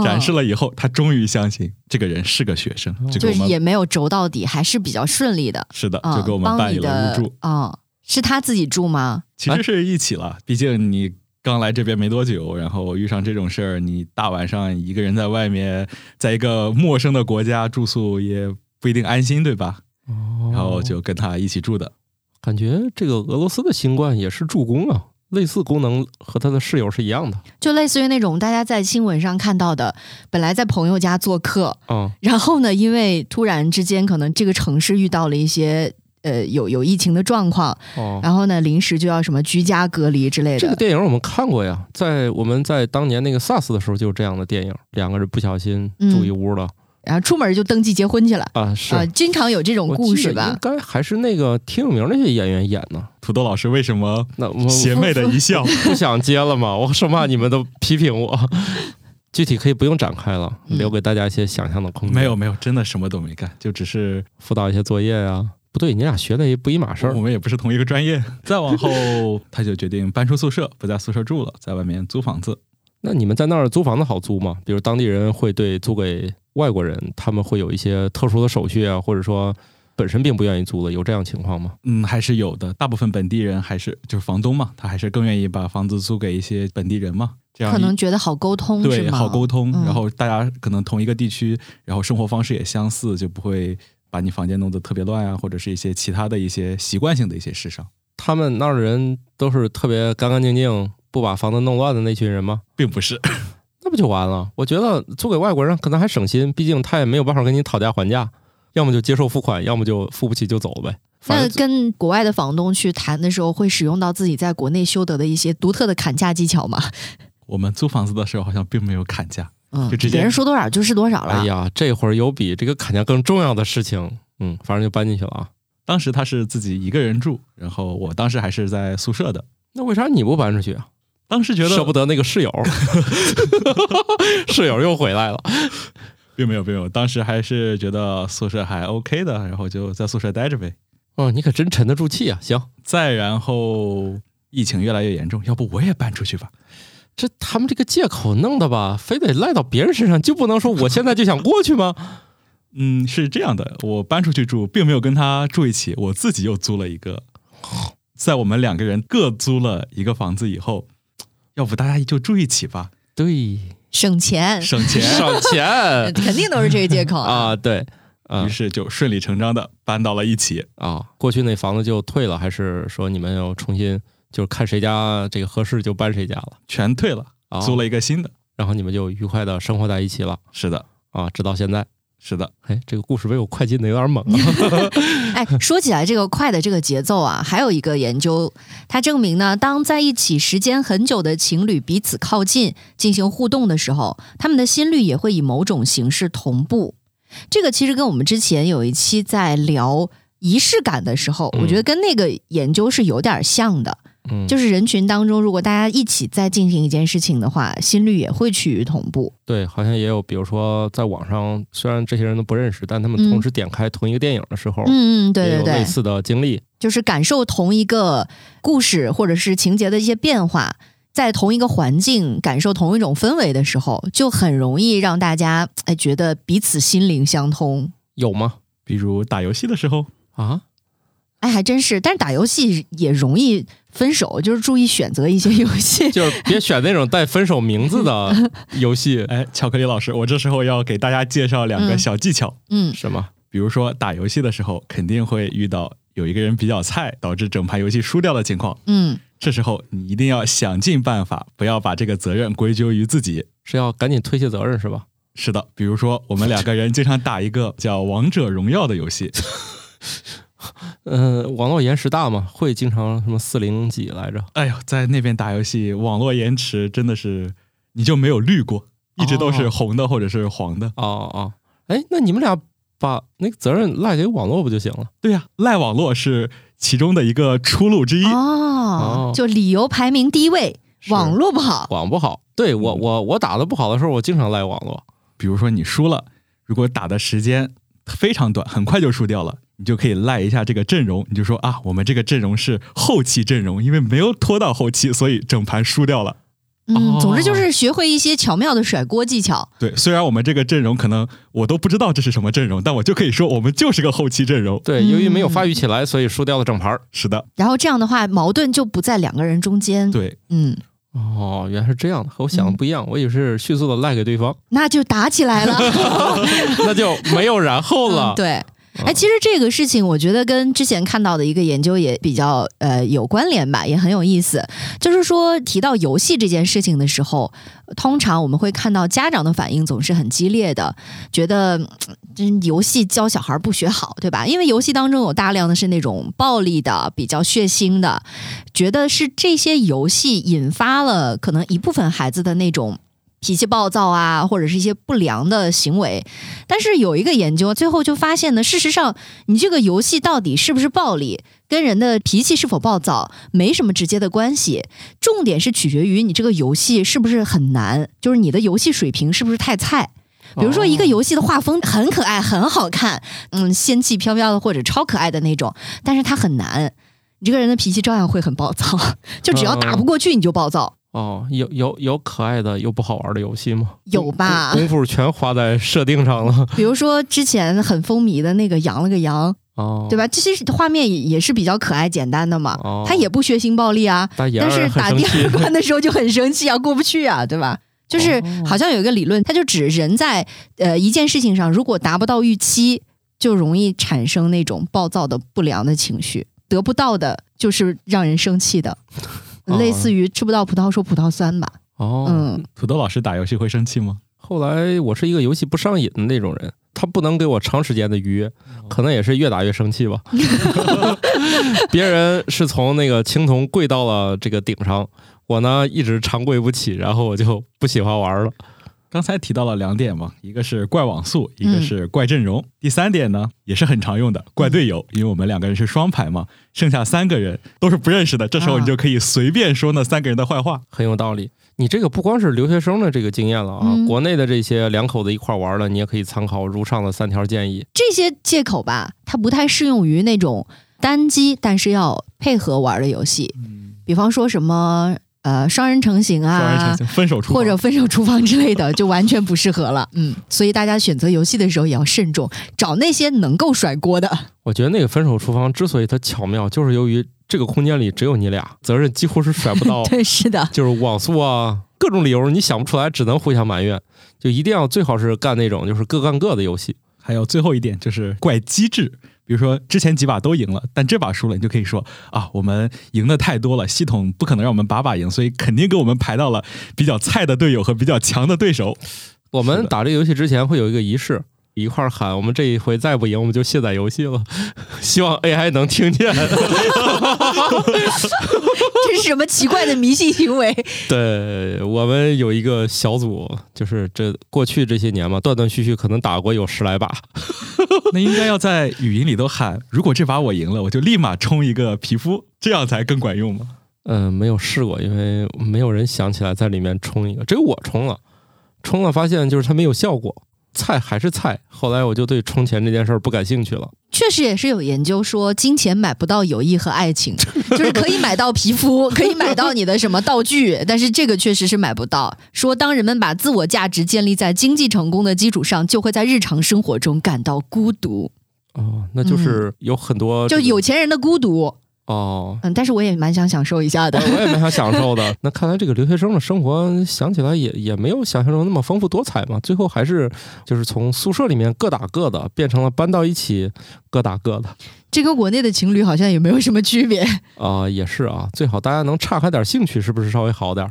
展示了，以后，他终于相信这个人是个学生，就给就是也没有轴到底，还是比较顺利的。是的，啊，就给我们办理了入住。啊，是他自己住吗？其实是一起了，毕竟你刚来这边没多久，然后遇上这种事儿，你大晚上一个人在外面，在一个陌生的国家住宿也不一定安心，对吧？哦然后就跟他一起住的。感觉这个俄罗斯的新冠也是助攻啊，类似功能和他的室友是一样的就类似于那种大家在新闻上看到的，本来在朋友家做客，嗯。然后呢，因为突然之间可能这个城市遇到了一些呃有有疫情的状况，哦，然后呢临时就要什么居家隔离之类的。这个电影我们看过呀，在我们在当年那个 SARS 的时候就有这样的电影，两个人不小心住一屋了、然后出门就登记结婚去了啊，是。啊、经常有这种故事记得应？该还是那个挺有名那些演员演呢。土豆老师为什么那邪魅的一笑？不想接了吗，我生怕你们都批评我。具体可以不用展开了，嗯留给大家一些想象的空间。没有没有，真的什么都没干，就只是辅导一些作业呀、不对，你俩学的也不一码事儿我。们也不是同一个专业。再往后，他就决定搬出宿舍，不在宿舍住了，在外面租房子。那你们在那儿租房子好租吗？比如当地人会对租给外国人，他们会有一些特殊的手续啊，或者说本身并不愿意租的，有这样情况吗？嗯，还是有的。大部分本地人还是就是房东嘛，他还是更愿意把房子租给一些本地人嘛，这样可能觉得好沟通对？好沟通，嗯然后大家可能同一个地区，然后生活方式也相似，就不会把你房间弄得特别乱啊，或者是一些其他的一些习惯性的一些事上，他们那儿的人都是特别干干净净，不把房子弄乱的那群人吗？并不是。那不就完了？我觉得租给外国人可能还省心，毕竟他也没有办法跟你讨价还价，要么就接受付款，要么就付不起就走了呗。反那跟国外的房东去谈的时候，会使用到自己在国内修得的一些独特的砍价技巧吗？我们租房子的时候好像并没有砍价，嗯，就直接别人说多少就是多少了。哎呀，这会儿有比这个砍价更重要的事情，嗯，反正就搬进去了啊。当时他是自己一个人住，然后我当时还是在宿舍的，那为啥你不搬出去啊？当时觉得舍不得那个室友，室友又回来了。并没有并没有，当时还是觉得宿舍还 OK 的，然后就在宿舍待着呗。哦，你可真沉得住气啊！行，再然后疫情越来越严重，要不我也搬出去吧？这他们这个借口弄的吧，非得赖到别人身上，就不能说我现在就想过去吗？嗯，是这样的，我搬出去住，并没有跟他住一起，我自己又租了一个。在我们两个人各租了一个房子以后，要不大家就住一起吧，对，省钱，省钱。省钱 肯定都是这个借口。啊，对，啊于是就顺理成章的搬到了一起。啊，过去那房子就退了，还是说你们要重新就是看谁家这个合适就搬谁家了全退了，啊？租了一个新的。然后你们就愉快的生活在一起了是的，啊，直到现在。是的，哎，这个故事被我快进的有点猛啊！哎，说起来这个快的这个节奏啊，还有一个研究，它证明呢，当在一起时间很久的情侣彼此靠近进行互动的时候，他们的心率也会以某种形式同步。这个其实跟我们之前有一期在聊仪式感的时候，嗯我觉得跟那个研究是有点像的。嗯，就是人群当中，如果大家一起在进行一件事情的话，心率也会趋于同步。对，好像也有，比如说在网上，虽然这些人都不认识，但他们嗯同时点开同一个电影的时候，嗯嗯，对对对，有类似的经历。就是感受同一个故事或者是情节的一些变化，在同一个环境感受同一种氛围的时候，就很容易让大家哎觉得彼此心灵相通。有吗？比如打游戏的时候，啊，哎，还真是，但是打游戏也容易分手，就是注意选择一些游戏。就是别选那种带分手名字的 游戏。哎，巧克力老师，我这时候要给大家介绍两个嗯小技巧。嗯什么？比如说打游戏的时候，肯定会遇到有一个人比较菜，导致整盘游戏输掉的情况。嗯，这时候你一定要想尽办法，不要把这个责任归咎于自己。是要赶紧推卸责任是吧？是的，比如说我们两个人经常打一个叫《王者荣耀》的游戏，嗯、网络延迟大嘛，会经常什么四零几来着？哎呦，在那边打游戏，网络延迟真的是你就没有绿过，一直都是红的或者是黄的。哦哦，哎，那你们俩把那个责任赖给网络不就行了？对呀、赖网络是其中的一个出路之一。哦，就理由排名第一位，网络不好。网不好，对我我我打的不好的时候，我经常赖网络。比如说你输了，如果打的时间非常短，很快就输掉了，你就可以赖一下这个阵容，你就说啊，我们这个阵容是后期阵容，因为没有拖到后期，所以整盘输掉了。嗯，哦总之就是学会一些巧妙的甩锅技巧。对，虽然我们这个阵容可能我都不知道这是什么阵容，但我就可以说我们就是个后期阵容。对，由于没有发育起来，所以输掉了整盘儿。是的，然后这样的话，矛盾就不在两个人中间。，对，嗯，哦，原来是这样的，和我想的不一样，我以为是迅速的赖给对方，那就打起来了。那就没有然后了。嗯，对。哎，其实这个事情，我觉得跟之前看到的一个研究也比较呃有关联吧，也很有意思。就是说，提到游戏这件事情的时候，通常我们会看到家长的反应总是很激烈的，觉得嗯游戏教小孩不学好，对吧？因为游戏当中有大量的是那种暴力的、比较血腥的，觉得是这些游戏引发了可能一部分孩子的那种。脾气暴躁啊，或者是一些不良的行为，但是有一个研究，最后就发现呢，事实上，你这个游戏到底是不是暴力，跟人的脾气是否暴躁没什么直接的关系，重点是取决于你这个游戏是不是很难，就是你的游戏水平是不是太菜。比如说，一个游戏的画风很可爱、很好看，嗯，仙气飘飘的或者超可爱的那种，但是它很难，你这个人的脾气照样会很暴躁，就只要打不过去你就暴躁。哦，有有有可爱的又不好玩的游戏吗？有吧功功夫全花在设定上了。比如说之前很风靡的那个羊了个羊，哦，对吧？这些画面也也是比较可爱简单的嘛，哦它也不血腥暴力啊，但是打第二关的时候就很生气啊，过不去啊，对吧？就是哦好像有一个理论，它就指人在呃一件事情上如果达不到预期，就容易产生那种暴躁的不良的情绪，得不到的就是让人生气的，哦类似于吃不到葡萄说葡萄酸吧。哦，嗯，土豆老师打游戏会生气吗？后来我是一个游戏不上瘾的那种人，他不能给我长时间的愉悦，可能也是越打越生气吧。别人是从那个青铜跪到了这个顶上，我呢一直长跪不起，然后我就不喜欢玩了。刚才提到了两点嘛，一个是怪网速，一个是怪阵容。第三点呢，也是很常用的，怪队友，因为我们两个人是双排嘛，剩下三个人都是不认识的，这时候你就可以随便说那三个人的坏话。很有道理。你这个不光是留学生的这个经验了啊，嗯国内的这些两口子一块玩的，你也可以参考如上的三条建议。这些借口吧，它不太适用于那种单机但是要配合玩的游戏，比方说什么呃双人成行啊，双人成行，分手厨房或者分手厨房之类的，就完全不适合了。嗯，所以大家选择游戏的时候也要慎重，找那些能够甩锅的。我觉得那个分手厨房之所以它巧妙，就是由于这个空间里只有你俩，责任几乎是甩不到 对，是的，就是网速啊，各种理由你想不出来，只能互相埋怨。就一定要最好是干那种就是各干各的游戏。还有最后一点就是怪机制，比如说之前几把都赢了，但这把输了，你就可以说啊，我们赢的太多了，系统不可能让我们把把赢，所以肯定给我们排到了比较菜的队友和比较强的对手。我们打这个游戏之前会有一个仪式，一块儿喊，我们这一回再不赢，我们就卸载游戏了。希望 AI 能听见。这是什么奇怪的迷信行为？对我们有一个小组，就是这过去这些年嘛，断断续续可能打过有十来把。那应该要在语音里头喊，如果这把我赢了，我就立马充一个皮肤，这样才更管用吗？嗯，没有试过，因为没有人想起来在里面充一个。只有我充了，充了发现就是它没有效果。菜还是菜，后来我就对充钱这件事儿不感兴趣了。确实也是有研究说，金钱买不到友谊和爱情，就是可以买到皮肤，可以买到你的什么道具，但是这个确实是买不到。说当人们把自我价值建立在经济成功的基础上，就会在日常生活中感到孤独。哦，那就是有很多就有钱人的孤独。哦，嗯，但是我也蛮想享受一下的，我也蛮想享受的。那看来这个留学生的生活想起来也也没有想象中那么丰富多彩嘛。最后还是就是从宿舍里面各打各的，变成了搬到一起各打各的。这跟国内的情侣好像也没有什么区别 啊，也是啊，最好大家能岔开点兴趣，是不是稍微好点？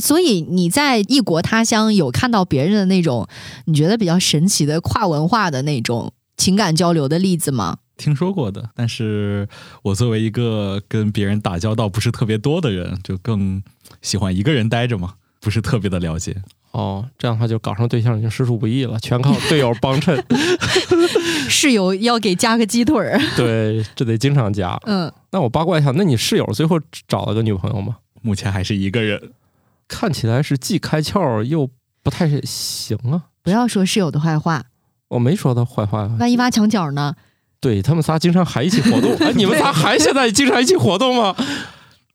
所以你在异国他乡有看到别人的那种你觉得比较神奇的跨文化的那种情感交流的例子吗？听说过的，但是我作为一个跟别人打交道不是特别多的人，就更喜欢一个人待着嘛，不是特别的了解。哦，这样的话就搞上对象已经实属不易了，全靠队友帮衬。室友要给加个鸡腿儿，对，这得经常加。嗯，那我八卦一下，那你室友最后找了个女朋友吗？目前还是一个人，看起来是既开窍又不太行啊。不要说室友的坏话，我没说他坏话。万一挖墙角呢？对他们仨经常还一起活动，哎，你们仨还现在经常一起活动吗？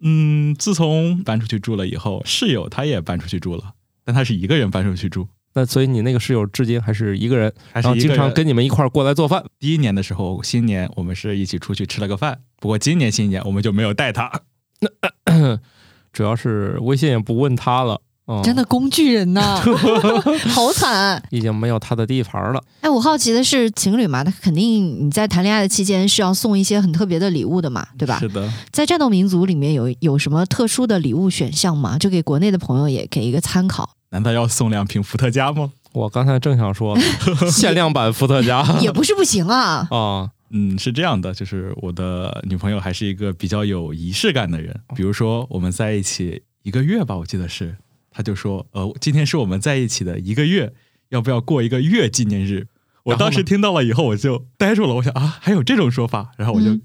嗯，自从搬出去住了以后，室友他也搬出去住了，但他是一个人搬出去住。那所以你那个室友至今还是一个人，然后经常跟你们一块儿过来做饭。第一年的时候，新年我们是一起出去吃了个饭，不过今年新年我们就没有带他。那 主要是微信也不问他了。真的工具人呐，好惨，已经没有他的地盘了。哎，我好奇的是，情侣嘛，他肯定你在谈恋爱的期间是要送一些很特别的礼物的嘛，对吧？是的，在战斗民族里面有有什么特殊的礼物选项吗？就给国内的朋友也给一个参考。难道要送两瓶伏特加吗？我刚才正想说，限量版伏特加也不是不行啊。啊，嗯，是这样的，就是我的女朋友还是一个比较有仪式感的人，比如说我们在一起一个月吧，我记得是。他就说：“呃，今天是我们在一起的一个月，要不要过一个月纪念日？”我当时听到了以后，我就呆住了。我想啊，还有这种说法？然后我就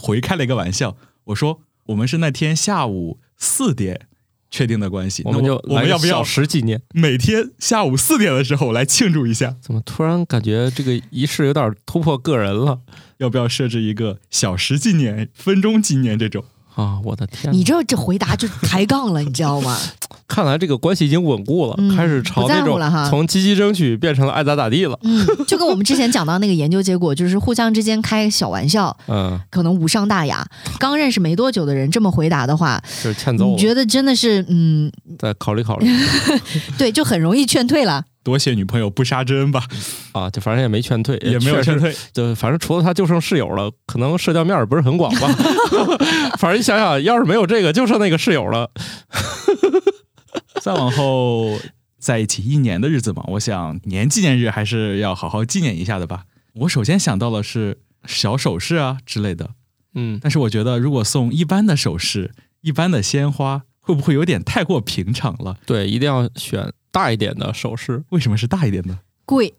回开了一个玩笑，我说：“我们是那天下午四点确定的关系，我们就我们要不要十几年？每天下午四点的时候来庆祝一下？怎么突然感觉这个仪式有点突破个人了？要不要设置一个小时纪念、分钟纪念这种？”啊，我的天！你这这回答就抬杠了，你知道吗？看来这个关系已经稳固了，开始朝那种从积极争取变成了爱咋咋地了。嗯，就跟我们之前讲到那个研究结果，就是互相之间开小玩笑，嗯，可能无伤大雅。刚认识没多久的人这么回答的话，就是欠揍。你觉得真的是嗯？再考虑考虑。对，就很容易劝退了。多谢女朋友不杀之恩吧。啊，就反正也没劝退，也没有劝退，就反正除了他就剩室友了，可能社交面也不是很广吧。反正你想想，要是没有这个，就剩那个室友了。再往后在一起一年的日子嘛，我想年纪念日还是要好好纪念一下的吧。我首先想到的是小首饰啊之类的，嗯，但是我觉得如果送一般的首饰、一般的鲜花，会不会有点太过平常了？对，一定要选大一点的首饰。为什么是大一点的？贵。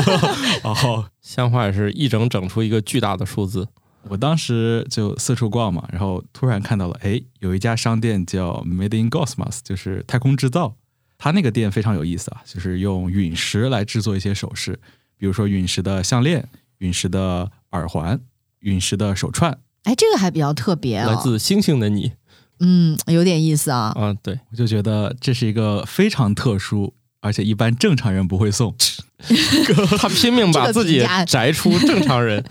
哦，鲜花也是一整整出一个巨大的数字。我当时就四处逛嘛，然后突然看到了，哎，有一家商店叫 Made in Cosmos，就是太空制造。它那个店非常有意思啊，就是用陨石来制作一些首饰，比如说陨石的项链、陨石的耳环、陨石的手串。哎，这个还比较特别，来自星星的你。嗯，有点意思啊。嗯，对，我就觉得这是一个非常特殊，而且一般正常人不会送。他拼命把自己摘出正常人。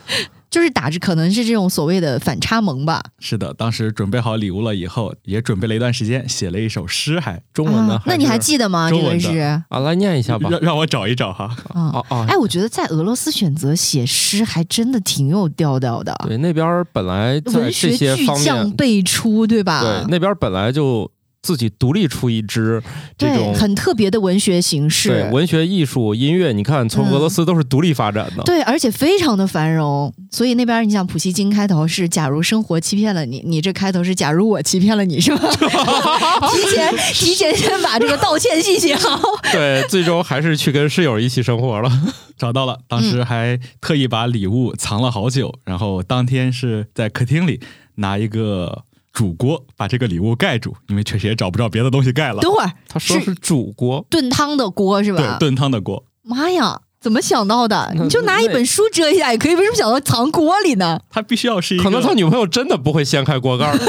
就是打着可能是这种所谓的反差萌吧。是的，当时准备好礼物了以后，也准备了一段时间，写了一首诗，还中文的。那你还记得吗？这个是啊，来念一下吧。让让我找一找哈。啊啊，哎，我觉得在俄罗斯选择写诗还真的挺有调调的。对，那边本来在这些方面辈出，对吧？对，那边本来就。自己独立出一支这，种很特别的文学形式对式。文学艺术、音乐，你看从嗯俄罗斯都是独立发展的。对，而且非常的繁荣，所以那边你想普希金开头是“假如生活欺骗了你”，你这开头是“假如我欺骗了你”，是吧？提前提前先把这个道歉信写好。对，最终还是去跟室友一起生活了。找到了，当时还特意把礼物藏了好久，然后当天是在客厅里拿一个煮锅把这个礼物盖住，因为确实也找不着别的东西盖了。等会儿他说是煮锅，炖汤的锅是吧对？炖汤的锅，妈呀，怎么想到的？你就拿一本书遮一下也可以，为什么想到藏锅里呢？他必须要是一个可能他女朋友真的不会掀开锅盖儿。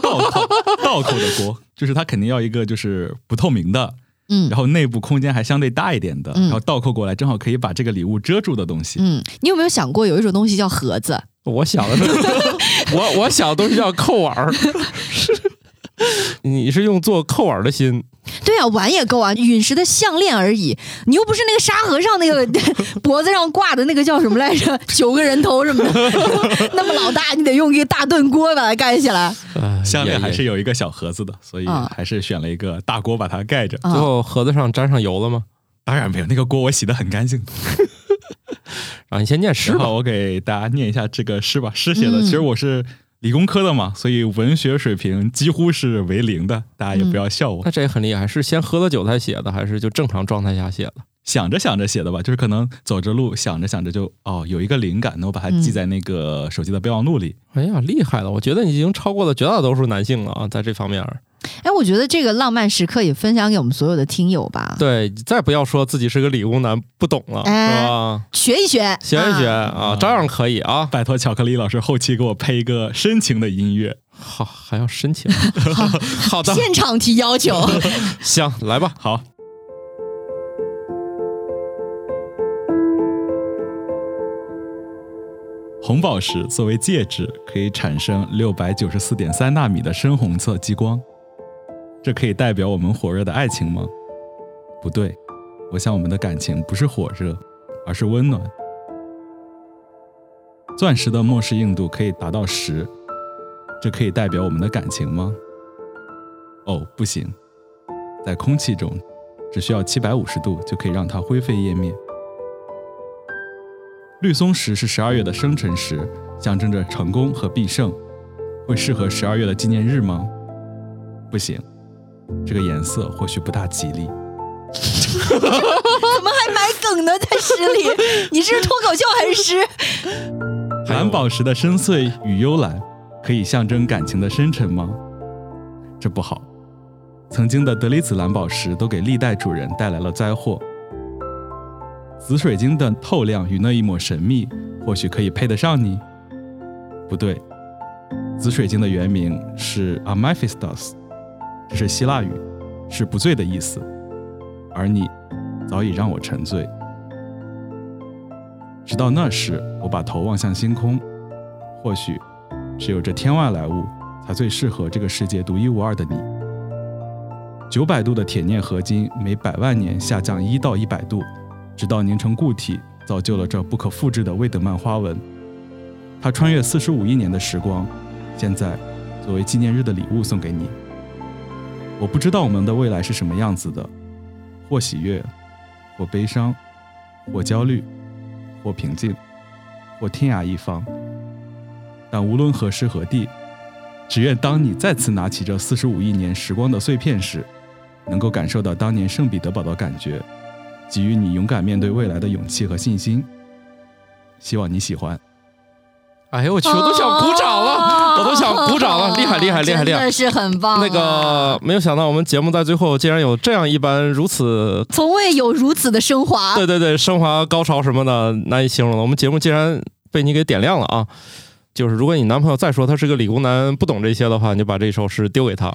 倒扣倒扣的锅，就是他肯定要一个就是不透明的，嗯然后内部空间还相对大一点的，嗯然后倒扣过来正好可以把这个礼物遮住的东西。嗯，你有没有想过有一种东西叫盒子？我想的是，我我想的都是叫扣碗儿。你是用做扣碗儿的心，对啊，碗也够啊，陨石的项链而已。你又不是那个沙和尚那个 脖子上挂的那个叫什么来着？九个人头什么的，那么老大，你得用一个大炖锅把它盖起来。呃项链还是有一个小盒子的，所以啊还是选了一个大锅把它盖着。啊最后盒子上沾上油了吗？当然没有，那个锅我洗的很干净。啊，你先念诗吧。我给大家念一下这个诗吧，诗写的。嗯其实我是理工科的嘛，所以文学水平几乎是为零的，大家也嗯不要笑我。那这也很厉害，是先喝了酒才写的，还是就正常状态下写的？想着想着写的吧，就是可能走着路想着想着就哦有一个灵感，那我把它记在那个手机的备忘录里。哎呀，厉害了！我觉得你已经超过了绝大多数男性了啊，在这方面儿。哎，我觉得这个浪漫时刻也分享给我们所有的听友吧，对，再不要说自己是个理工男不懂了，哎是吧？学一学，学一学啊啊，照样可以啊。拜托巧克力老师后期给我配一个深情的音乐。好，还要申请。好的，现场提要求。行，来吧。好，红宝石作为介质，可以产生六百九十四点三纳米的深红色激光，这可以代表我们火热的爱情吗？不对，我想我们的感情不是火热，而是温暖。钻石的末世硬度可以达到十，这可以代表我们的感情吗？哦，不行，在空气中，只需要七百五十度就可以让它灰飞烟灭。绿松石是十二月的生辰石，象征着成功和必胜，会适合十二月的纪念日吗？不行，这个颜色或许不大吉利。怎么还埋梗呢？在诗里，你是脱口秀还是诗？蓝宝石的深邃与幽蓝，可以象征感情的深沉吗？这不好。曾经的德里子蓝宝石都给历代主人带来了灾祸。紫水晶的透亮与那一抹神秘，或许可以配得上你。不对，紫水晶的原名是 Amephistos，这是希腊语，是不醉的意思。而你早已让我沉醉。直到那时，我把头望向星空，或许只有这天外来物才最适合这个世界独一无二的你。九百度的铁镍合金每百万年下降一到一百度，直到凝成固体，造就了这不可复制的魏德曼花纹。它穿越四十五亿年的时光，现在作为纪念日的礼物送给你。我不知道我们的未来是什么样子的，或喜悦，或悲伤，或焦虑。或平静，或天涯一方。但无论何时何地，只愿当你再次拿起这四十五亿年时光的碎片时，能够感受到当年圣彼得堡的感觉，给予你勇敢面对未来的勇气和信心。希望你喜欢。哎呦我去，我都想鼓掌了，我都想鼓掌了，厉害厉害厉害厉害！真的是很棒啊、那个没有想到，我们节目在最后竟然有这样一般如此，从未有如此的升华。对对对，升华高潮什么的难以形容了。我们节目竟然被你给点亮了啊！就是如果你男朋友再说他是个理工男，不懂这些的话，你就把这首诗丢给他。啊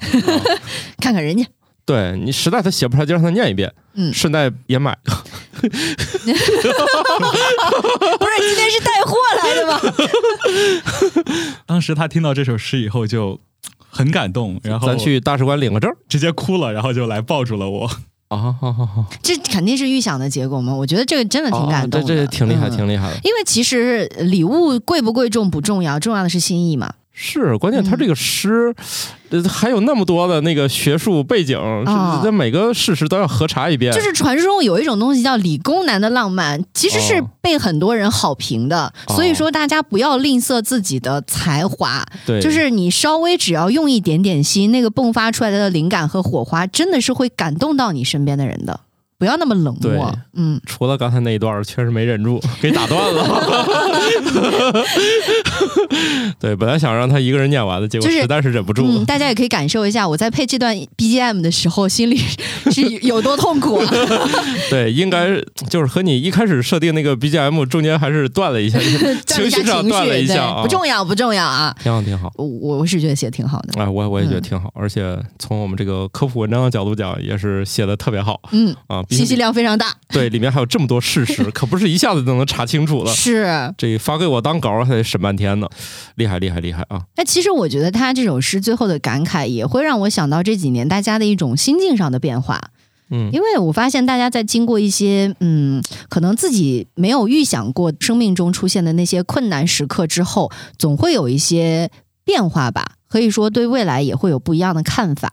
看看人家，对你实在他写不出来，就让他念一遍，嗯顺带也买。不是今天是带货来的吗？当时他听到这首诗以后就很感动，然后咱去大使馆领个证直接哭了，然后就来抱住了我。啊！好好好，这肯定是预想的结果嘛。我觉得这个真的挺感动的，哦这这挺厉害，嗯挺厉害的。因为其实礼物贵不贵重不重要，重要的是心意嘛。是，关键他这个诗，呃，还有那么多的那个学术背景，啊这每个事实都要核查一遍。就是传说中有一种东西叫理工男的浪漫，其实是哦被很多人好评的。所以说，大家不要吝啬自己的才华，对，就是你稍微只要用一点点心，那个迸发出来的灵感和火花，真的是会感动到你身边的人的。不要那么冷漠，嗯，除了刚才那一段，确实没忍住，给打断了。对，本来想让他一个人念完的，结果实在是忍不住嗯，大家也可以感受一下我在配这段 BGM 的时候，心里是有多痛苦啊！对，应该就是和你一开始设定那个 BGM 中间还是断了一下，情绪上断了一下对啊，不重要，不重要啊。挺好，挺好。我我是觉得写的挺好的，哎，我我也觉得嗯挺好，而且从我们这个科普文章的角度讲，也是写的特别好嗯，啊。信息量非常大，对，里面还有这么多事实，可不是一下子就能查清楚的。是。这发给我当稿儿还得审半天呢，厉害厉害厉害啊！那其实我觉得他这首诗最后的感慨，也会让我想到这几年大家的一种心境上的变化。嗯，因为我发现大家在经过一些嗯，可能自己没有预想过生命中出现的那些困难时刻之后，总会有一些变化吧。可以说对未来也会有不一样的看法。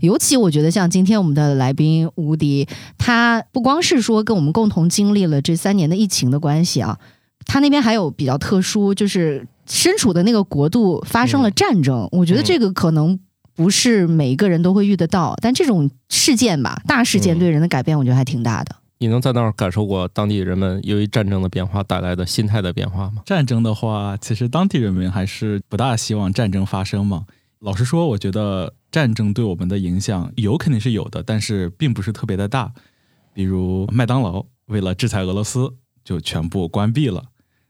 尤其我觉得像今天我们的来宾吴迪，他不光是说跟我们共同经历了这三年的疫情的关系啊，他那边还有比较特殊，就是身处的那个国度发生了战争。我觉得这个可能。不是每一个人都会遇得到，但这种事件吧，大事件嗯对人的改变，我觉得还挺大的。你能在那儿感受过当地人们由于战争的变化带来的心态的变化吗？战争的话，其实当地人民还是不大希望战争发生嘛。老实说，我觉得战争对我们的影响有肯定是有的，但是并不是特别的大。比如麦当劳为了制裁俄罗斯，就全部关闭了。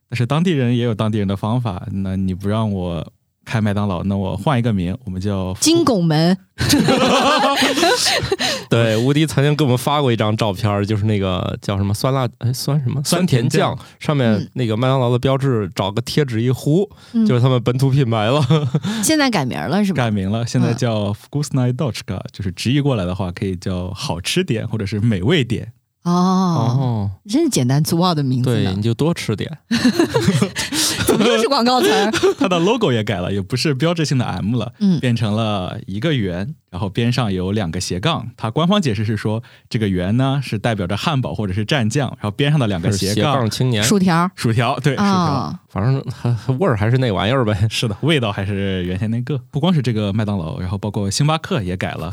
但是当地人也有当地人的方法，那你不让我开麦当劳，那我换一个名，我们叫金拱门，对，吴迪曾经给我们发过一张照片，就是那个叫什么酸辣哎酸什么酸甜甜酱，上面嗯那个麦当劳的标志，找个贴纸一糊，嗯就是他们本土品牌了。现在改名了是吧？改名了，现在嗯叫 Vkusnaya Dochka，就是直译过来的话，可以叫好吃点或者是美味点。哦，哦，真是简单粗暴的名字对，呢你，就多吃点。怎么又是广告词儿？它的 logo 也改了，也不是标志性的 M 了，嗯变成了一个圆，然后边上有两个斜杠。它官方解释是说，这个圆呢是代表着汉堡或者是蘸酱，然后边上的两个是斜斜杠杠青年，薯条薯条，对，薯条。啊，反正 味儿还是那玩意儿呗。是的，味道还是原先那个。不光是这个麦当劳，然后包括星巴克也改了，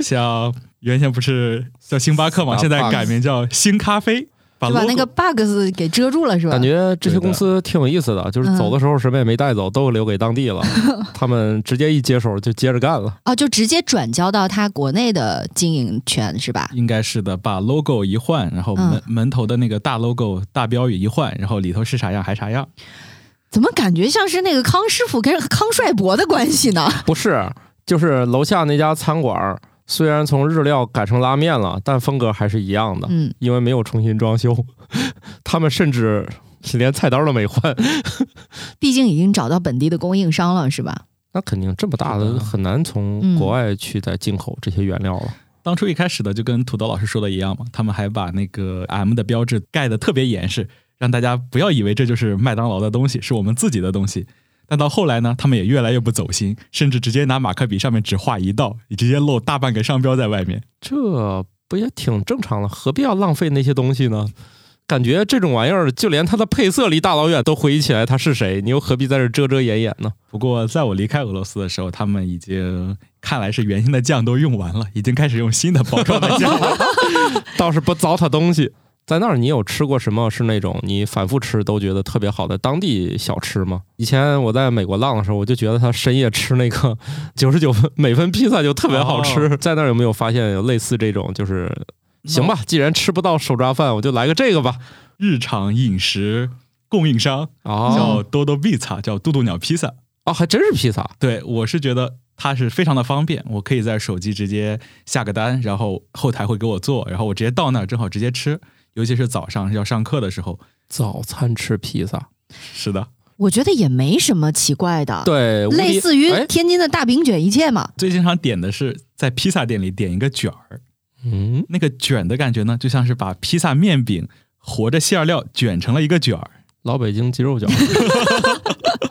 像原先不是叫星巴克嘛，现在改名叫星咖啡，把把那个 bugs 给遮住了是吧？感觉这些公司挺有意思的，就是走的时候什么也没带走，都留给当地了。他们直接一接手就接着干了。哦，就直接转交到他国内的经营权是吧？应该是的，把 logo 一换，然后门、嗯门头的那个大 logo 大标语一换，然后里头是啥样还啥样。怎么感觉像是那个康师傅跟康帅博的关系呢？不是，就是楼下那家餐馆儿，虽然从日料改成拉面了，但风格还是一样的，嗯，因为没有重新装修。他们甚至连菜单都没换。毕竟已经找到本地的供应商了是吧？那肯定这么大的很难从嗯国外去再进口这些原料了。当初一开始的就跟土豆老师说的一样嘛，他们还把那个 M 的标志盖得特别严实，让大家不要以为这就是麦当劳的东西，是我们自己的东西。但到后来呢，他们也越来越不走心，甚至直接拿马克笔上面只画一道，你直接露大半个商标在外面。这不也挺正常的？何必要浪费那些东西呢？感觉这种玩意儿，就连它的配色离大老远都回忆起来它是谁，你又何必在这遮遮掩掩呢？不过在我离开俄罗斯的时候，他们已经看来是原先的酱都用完了，已经开始用新的包装的酱了。倒是不糟蹋东西。在那儿，你有吃过什么是那种你反复吃都觉得特别好的当地小吃吗？以前我在美国浪的时候，我就觉得他深夜吃那个 九十九分每份披萨就特别好吃。在那儿有没有发现有类似这种？就是行吧，既然吃不到手抓饭，我就来个这个吧。日常饮食供应商啊叫多多披萨，叫渡渡鸟披萨。哦，还真是披萨。对我是觉得它是非常的方便，我可以在手机直接下个单，然后后台会给我做，然后我直接到那儿正好直接吃。尤其是早上要上课的时候，早餐吃披萨，是的，我觉得也没什么奇怪的，，对，类似于哎。天津的大饼卷一切嘛。最经常点的是在披萨店里点一个卷儿，嗯，那个卷的感觉呢，就像是把披萨面饼和着馅儿料卷成了一个卷儿。老北京鸡肉饺，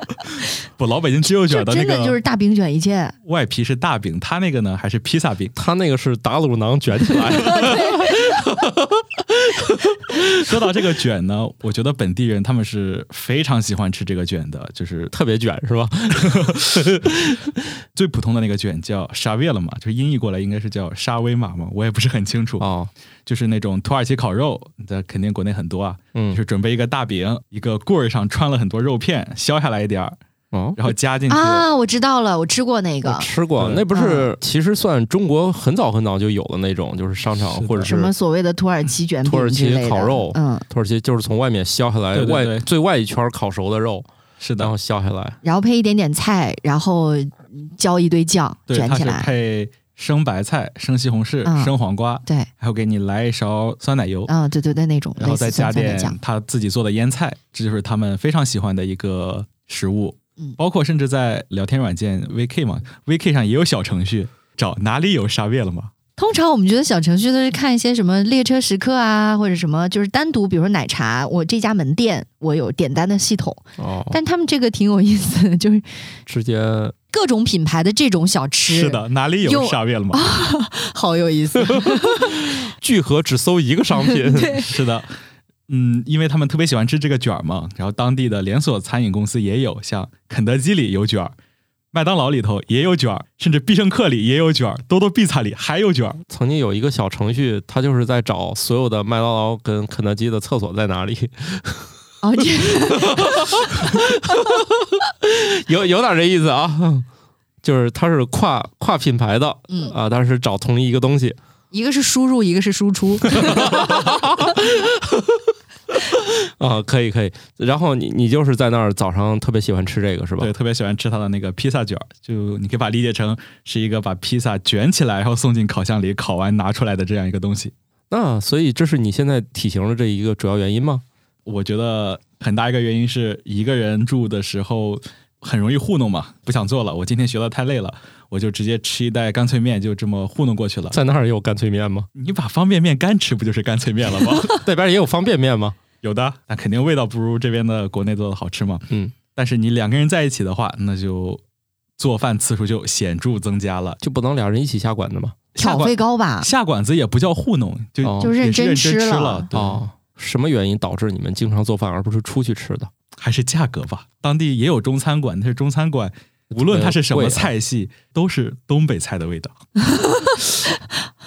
不，老北京鸡肉卷的那个真的就是个大饼卷一切。外皮是大饼，它那个呢还是披萨饼。它那个是打卤囊卷起来的，说到这个卷呢，我觉得本地人他们是非常喜欢吃这个卷的，就是特别卷是吧？最普通的那个卷叫沙威了嘛，就是音译过来应该是叫沙威玛嘛，我也不是很清楚。哦，就是那种土耳其烤肉，在肯定国内很多啊，嗯就是准备一个大饼，一个棍儿上穿了很多肉片，削下来一点儿，哦，然后加进去。啊，我知道了，我吃过那个。吃过，那不是其实算中国很早很早就有的那种，就是商场或者什么所谓的土耳其卷饼土耳其烤肉嗯，土耳其，就是从外面削下来外对对对。最外一圈烤熟的肉，是的。然后，削下来。然后配一点点菜，然后浇一堆酱对，卷起来。配生白菜、生西红柿、嗯。生黄瓜，对，还有给你来一勺酸奶油，嗯，对对对，那种然后再加点。他自己做的腌菜，这就是他们非常喜欢的一个食物。嗯包括甚至在聊天软件 VK 嘛，VK 上也有小程序，找哪里有沙月了吗？通常我们觉得小程序都是看一些什么列车时刻啊，或者什么，就是单独，比如说奶茶，我这家门店我有点单的系统，哦，但他们这个挺有意思的，就是直接各种品牌的这种小吃，是，的，哪里有用沙月了吗？好有意思。聚合只搜一个商品，是的。嗯，因为他们特别喜欢吃这个卷儿嘛，然后当地的连锁餐饮公司也有，像肯德基里有卷儿，麦当劳里头也有卷儿，甚至必胜客里也有卷儿，多多必菜里还有卷儿。曾经有一个小程序，它就是在找所有的麦当劳跟肯德基的厕所在哪里，哦，这 有有点这意思啊。就是它是跨跨品牌的，嗯啊，但是找同一个东西，一个是输入，一个是输出。啊，可以可以。然后你你就是在那儿早上特别喜欢吃这个是吧？对，特别喜欢吃它的那个披萨卷儿，就你可以把它理解成是一个把披萨卷起来，然后送进烤箱里烤完拿出来的这样一个东西。那所以这是你现在体型的这一个主要原因吗？我觉得很大一个原因是一个人住的时候很容易糊弄嘛，不想做了。我今天学的太累了，我就直接吃一袋干脆面，就这么糊弄过去了。在那儿也有干脆面吗？你把方便面干吃，不就是干脆面了吗？那边也有方便面吗？有的，那肯定味道不如这边的国内做的好吃嘛。嗯，但是你两个人在一起的话，那就做饭次数就显著增加了。就不能俩人一起下馆子吗？挑下馆费高吧？下馆子也不叫糊弄，就、哦就认真吃了了。对，哦，什么原因导致你们经常做饭而不是出去吃的？还是价格吧。当地也有中餐馆，但是中餐馆无论它是什么菜系，都是东北菜的味道。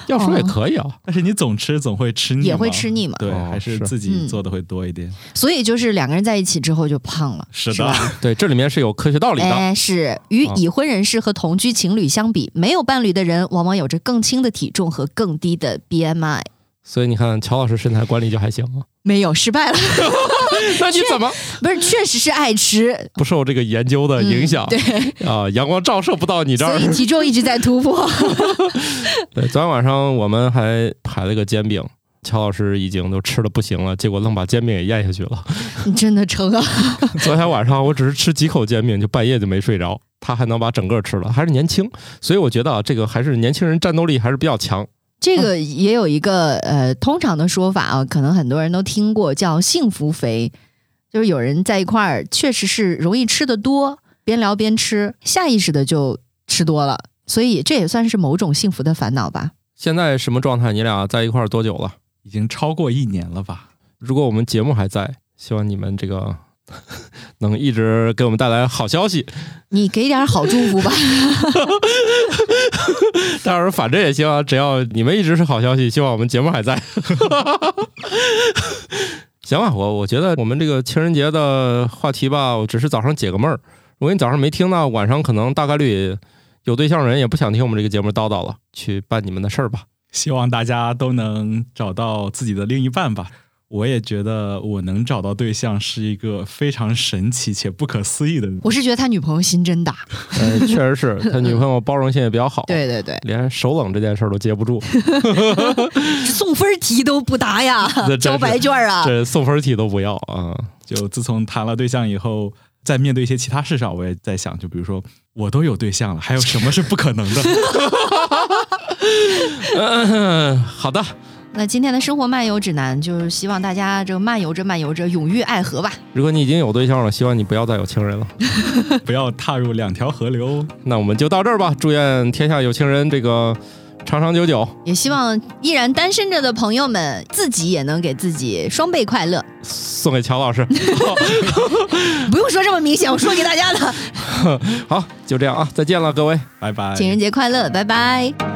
要说也可以啊，但是你总吃总会吃腻，也会吃腻嘛对，哦还是是自己嗯做的会多一点。所以就是两个人在一起之后就胖了，是的是？对，这里面是有科学道理的。哎，是与啊已婚人士和同居情侣相比，没有伴侣的人往往有着更轻的体重和更低的 BMI。所以你看，乔老师身材管理就还行啊。没有失败了，那你怎么不是，确实是爱吃，不受这个研究的影响？嗯对，啊，阳光照射不到你这儿所以。体重一直在突破。对，昨天晚上我们还排了个煎饼，乔老师已经都吃的不行了，结果愣把煎饼也咽下去了。你真的撑啊！昨天晚上我只是吃几口煎饼，就半夜就没睡着。他还能把整个吃了，还是年轻，所以我觉得啊，这个还是年轻人战斗力还是比较强。这个也有一个呃通常的说法啊，可能很多人都听过，叫幸福肥，就是有人在一块儿确实是容易吃的多，边聊边吃，下意识的就吃多了，所以这也算是某种幸福的烦恼吧。现在什么状态？你俩在一块儿多久了？已经超过一年了吧？如果我们节目还在，希望你们这个 能一直给我们带来好消息。你给点好祝福吧。到时候，反正也希望，只要你们一直是好消息，希望我们节目还在。行吧，我我觉得我们这个情人节的话题吧，我只是早上解个闷儿。如果你早上没听呢，晚上可能大概率有对象人也不想听我们这个节目叨叨了，去办你们的事儿吧。希望大家都能找到自己的另一半吧。我也觉得我能找到对象是一个非常神奇且不可思议的。我是觉得他女朋友心真大。呃，确实是他女朋友包容性也比较好，对对对，连手冷这件事儿都接不住，送分题都不答呀 交白卷啊。这送分题都不要啊。就自从谈了对象以后，在面对一些其他事上，我也在想，就比如说我都有对象了，还有什么是不可能的？嗯，好的，那今天的生活漫游指南就是希望大家这个漫游着漫游着，永浴爱河吧。如果你已经有对象了，希望你不要再有情人了。不要踏入两条河流。那我们就到这儿吧，祝愿天下有情人这个长长久久。也希望依然单身着的朋友们，自己也能给自己双倍快乐。送给乔老师。不用说这么明显，我说给大家的。好，就这样啊，再见了，各位。拜拜。情人节快乐，拜拜。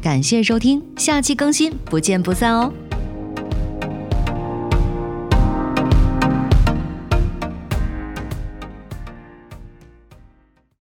感谢收听，下期更新，不见不散哦。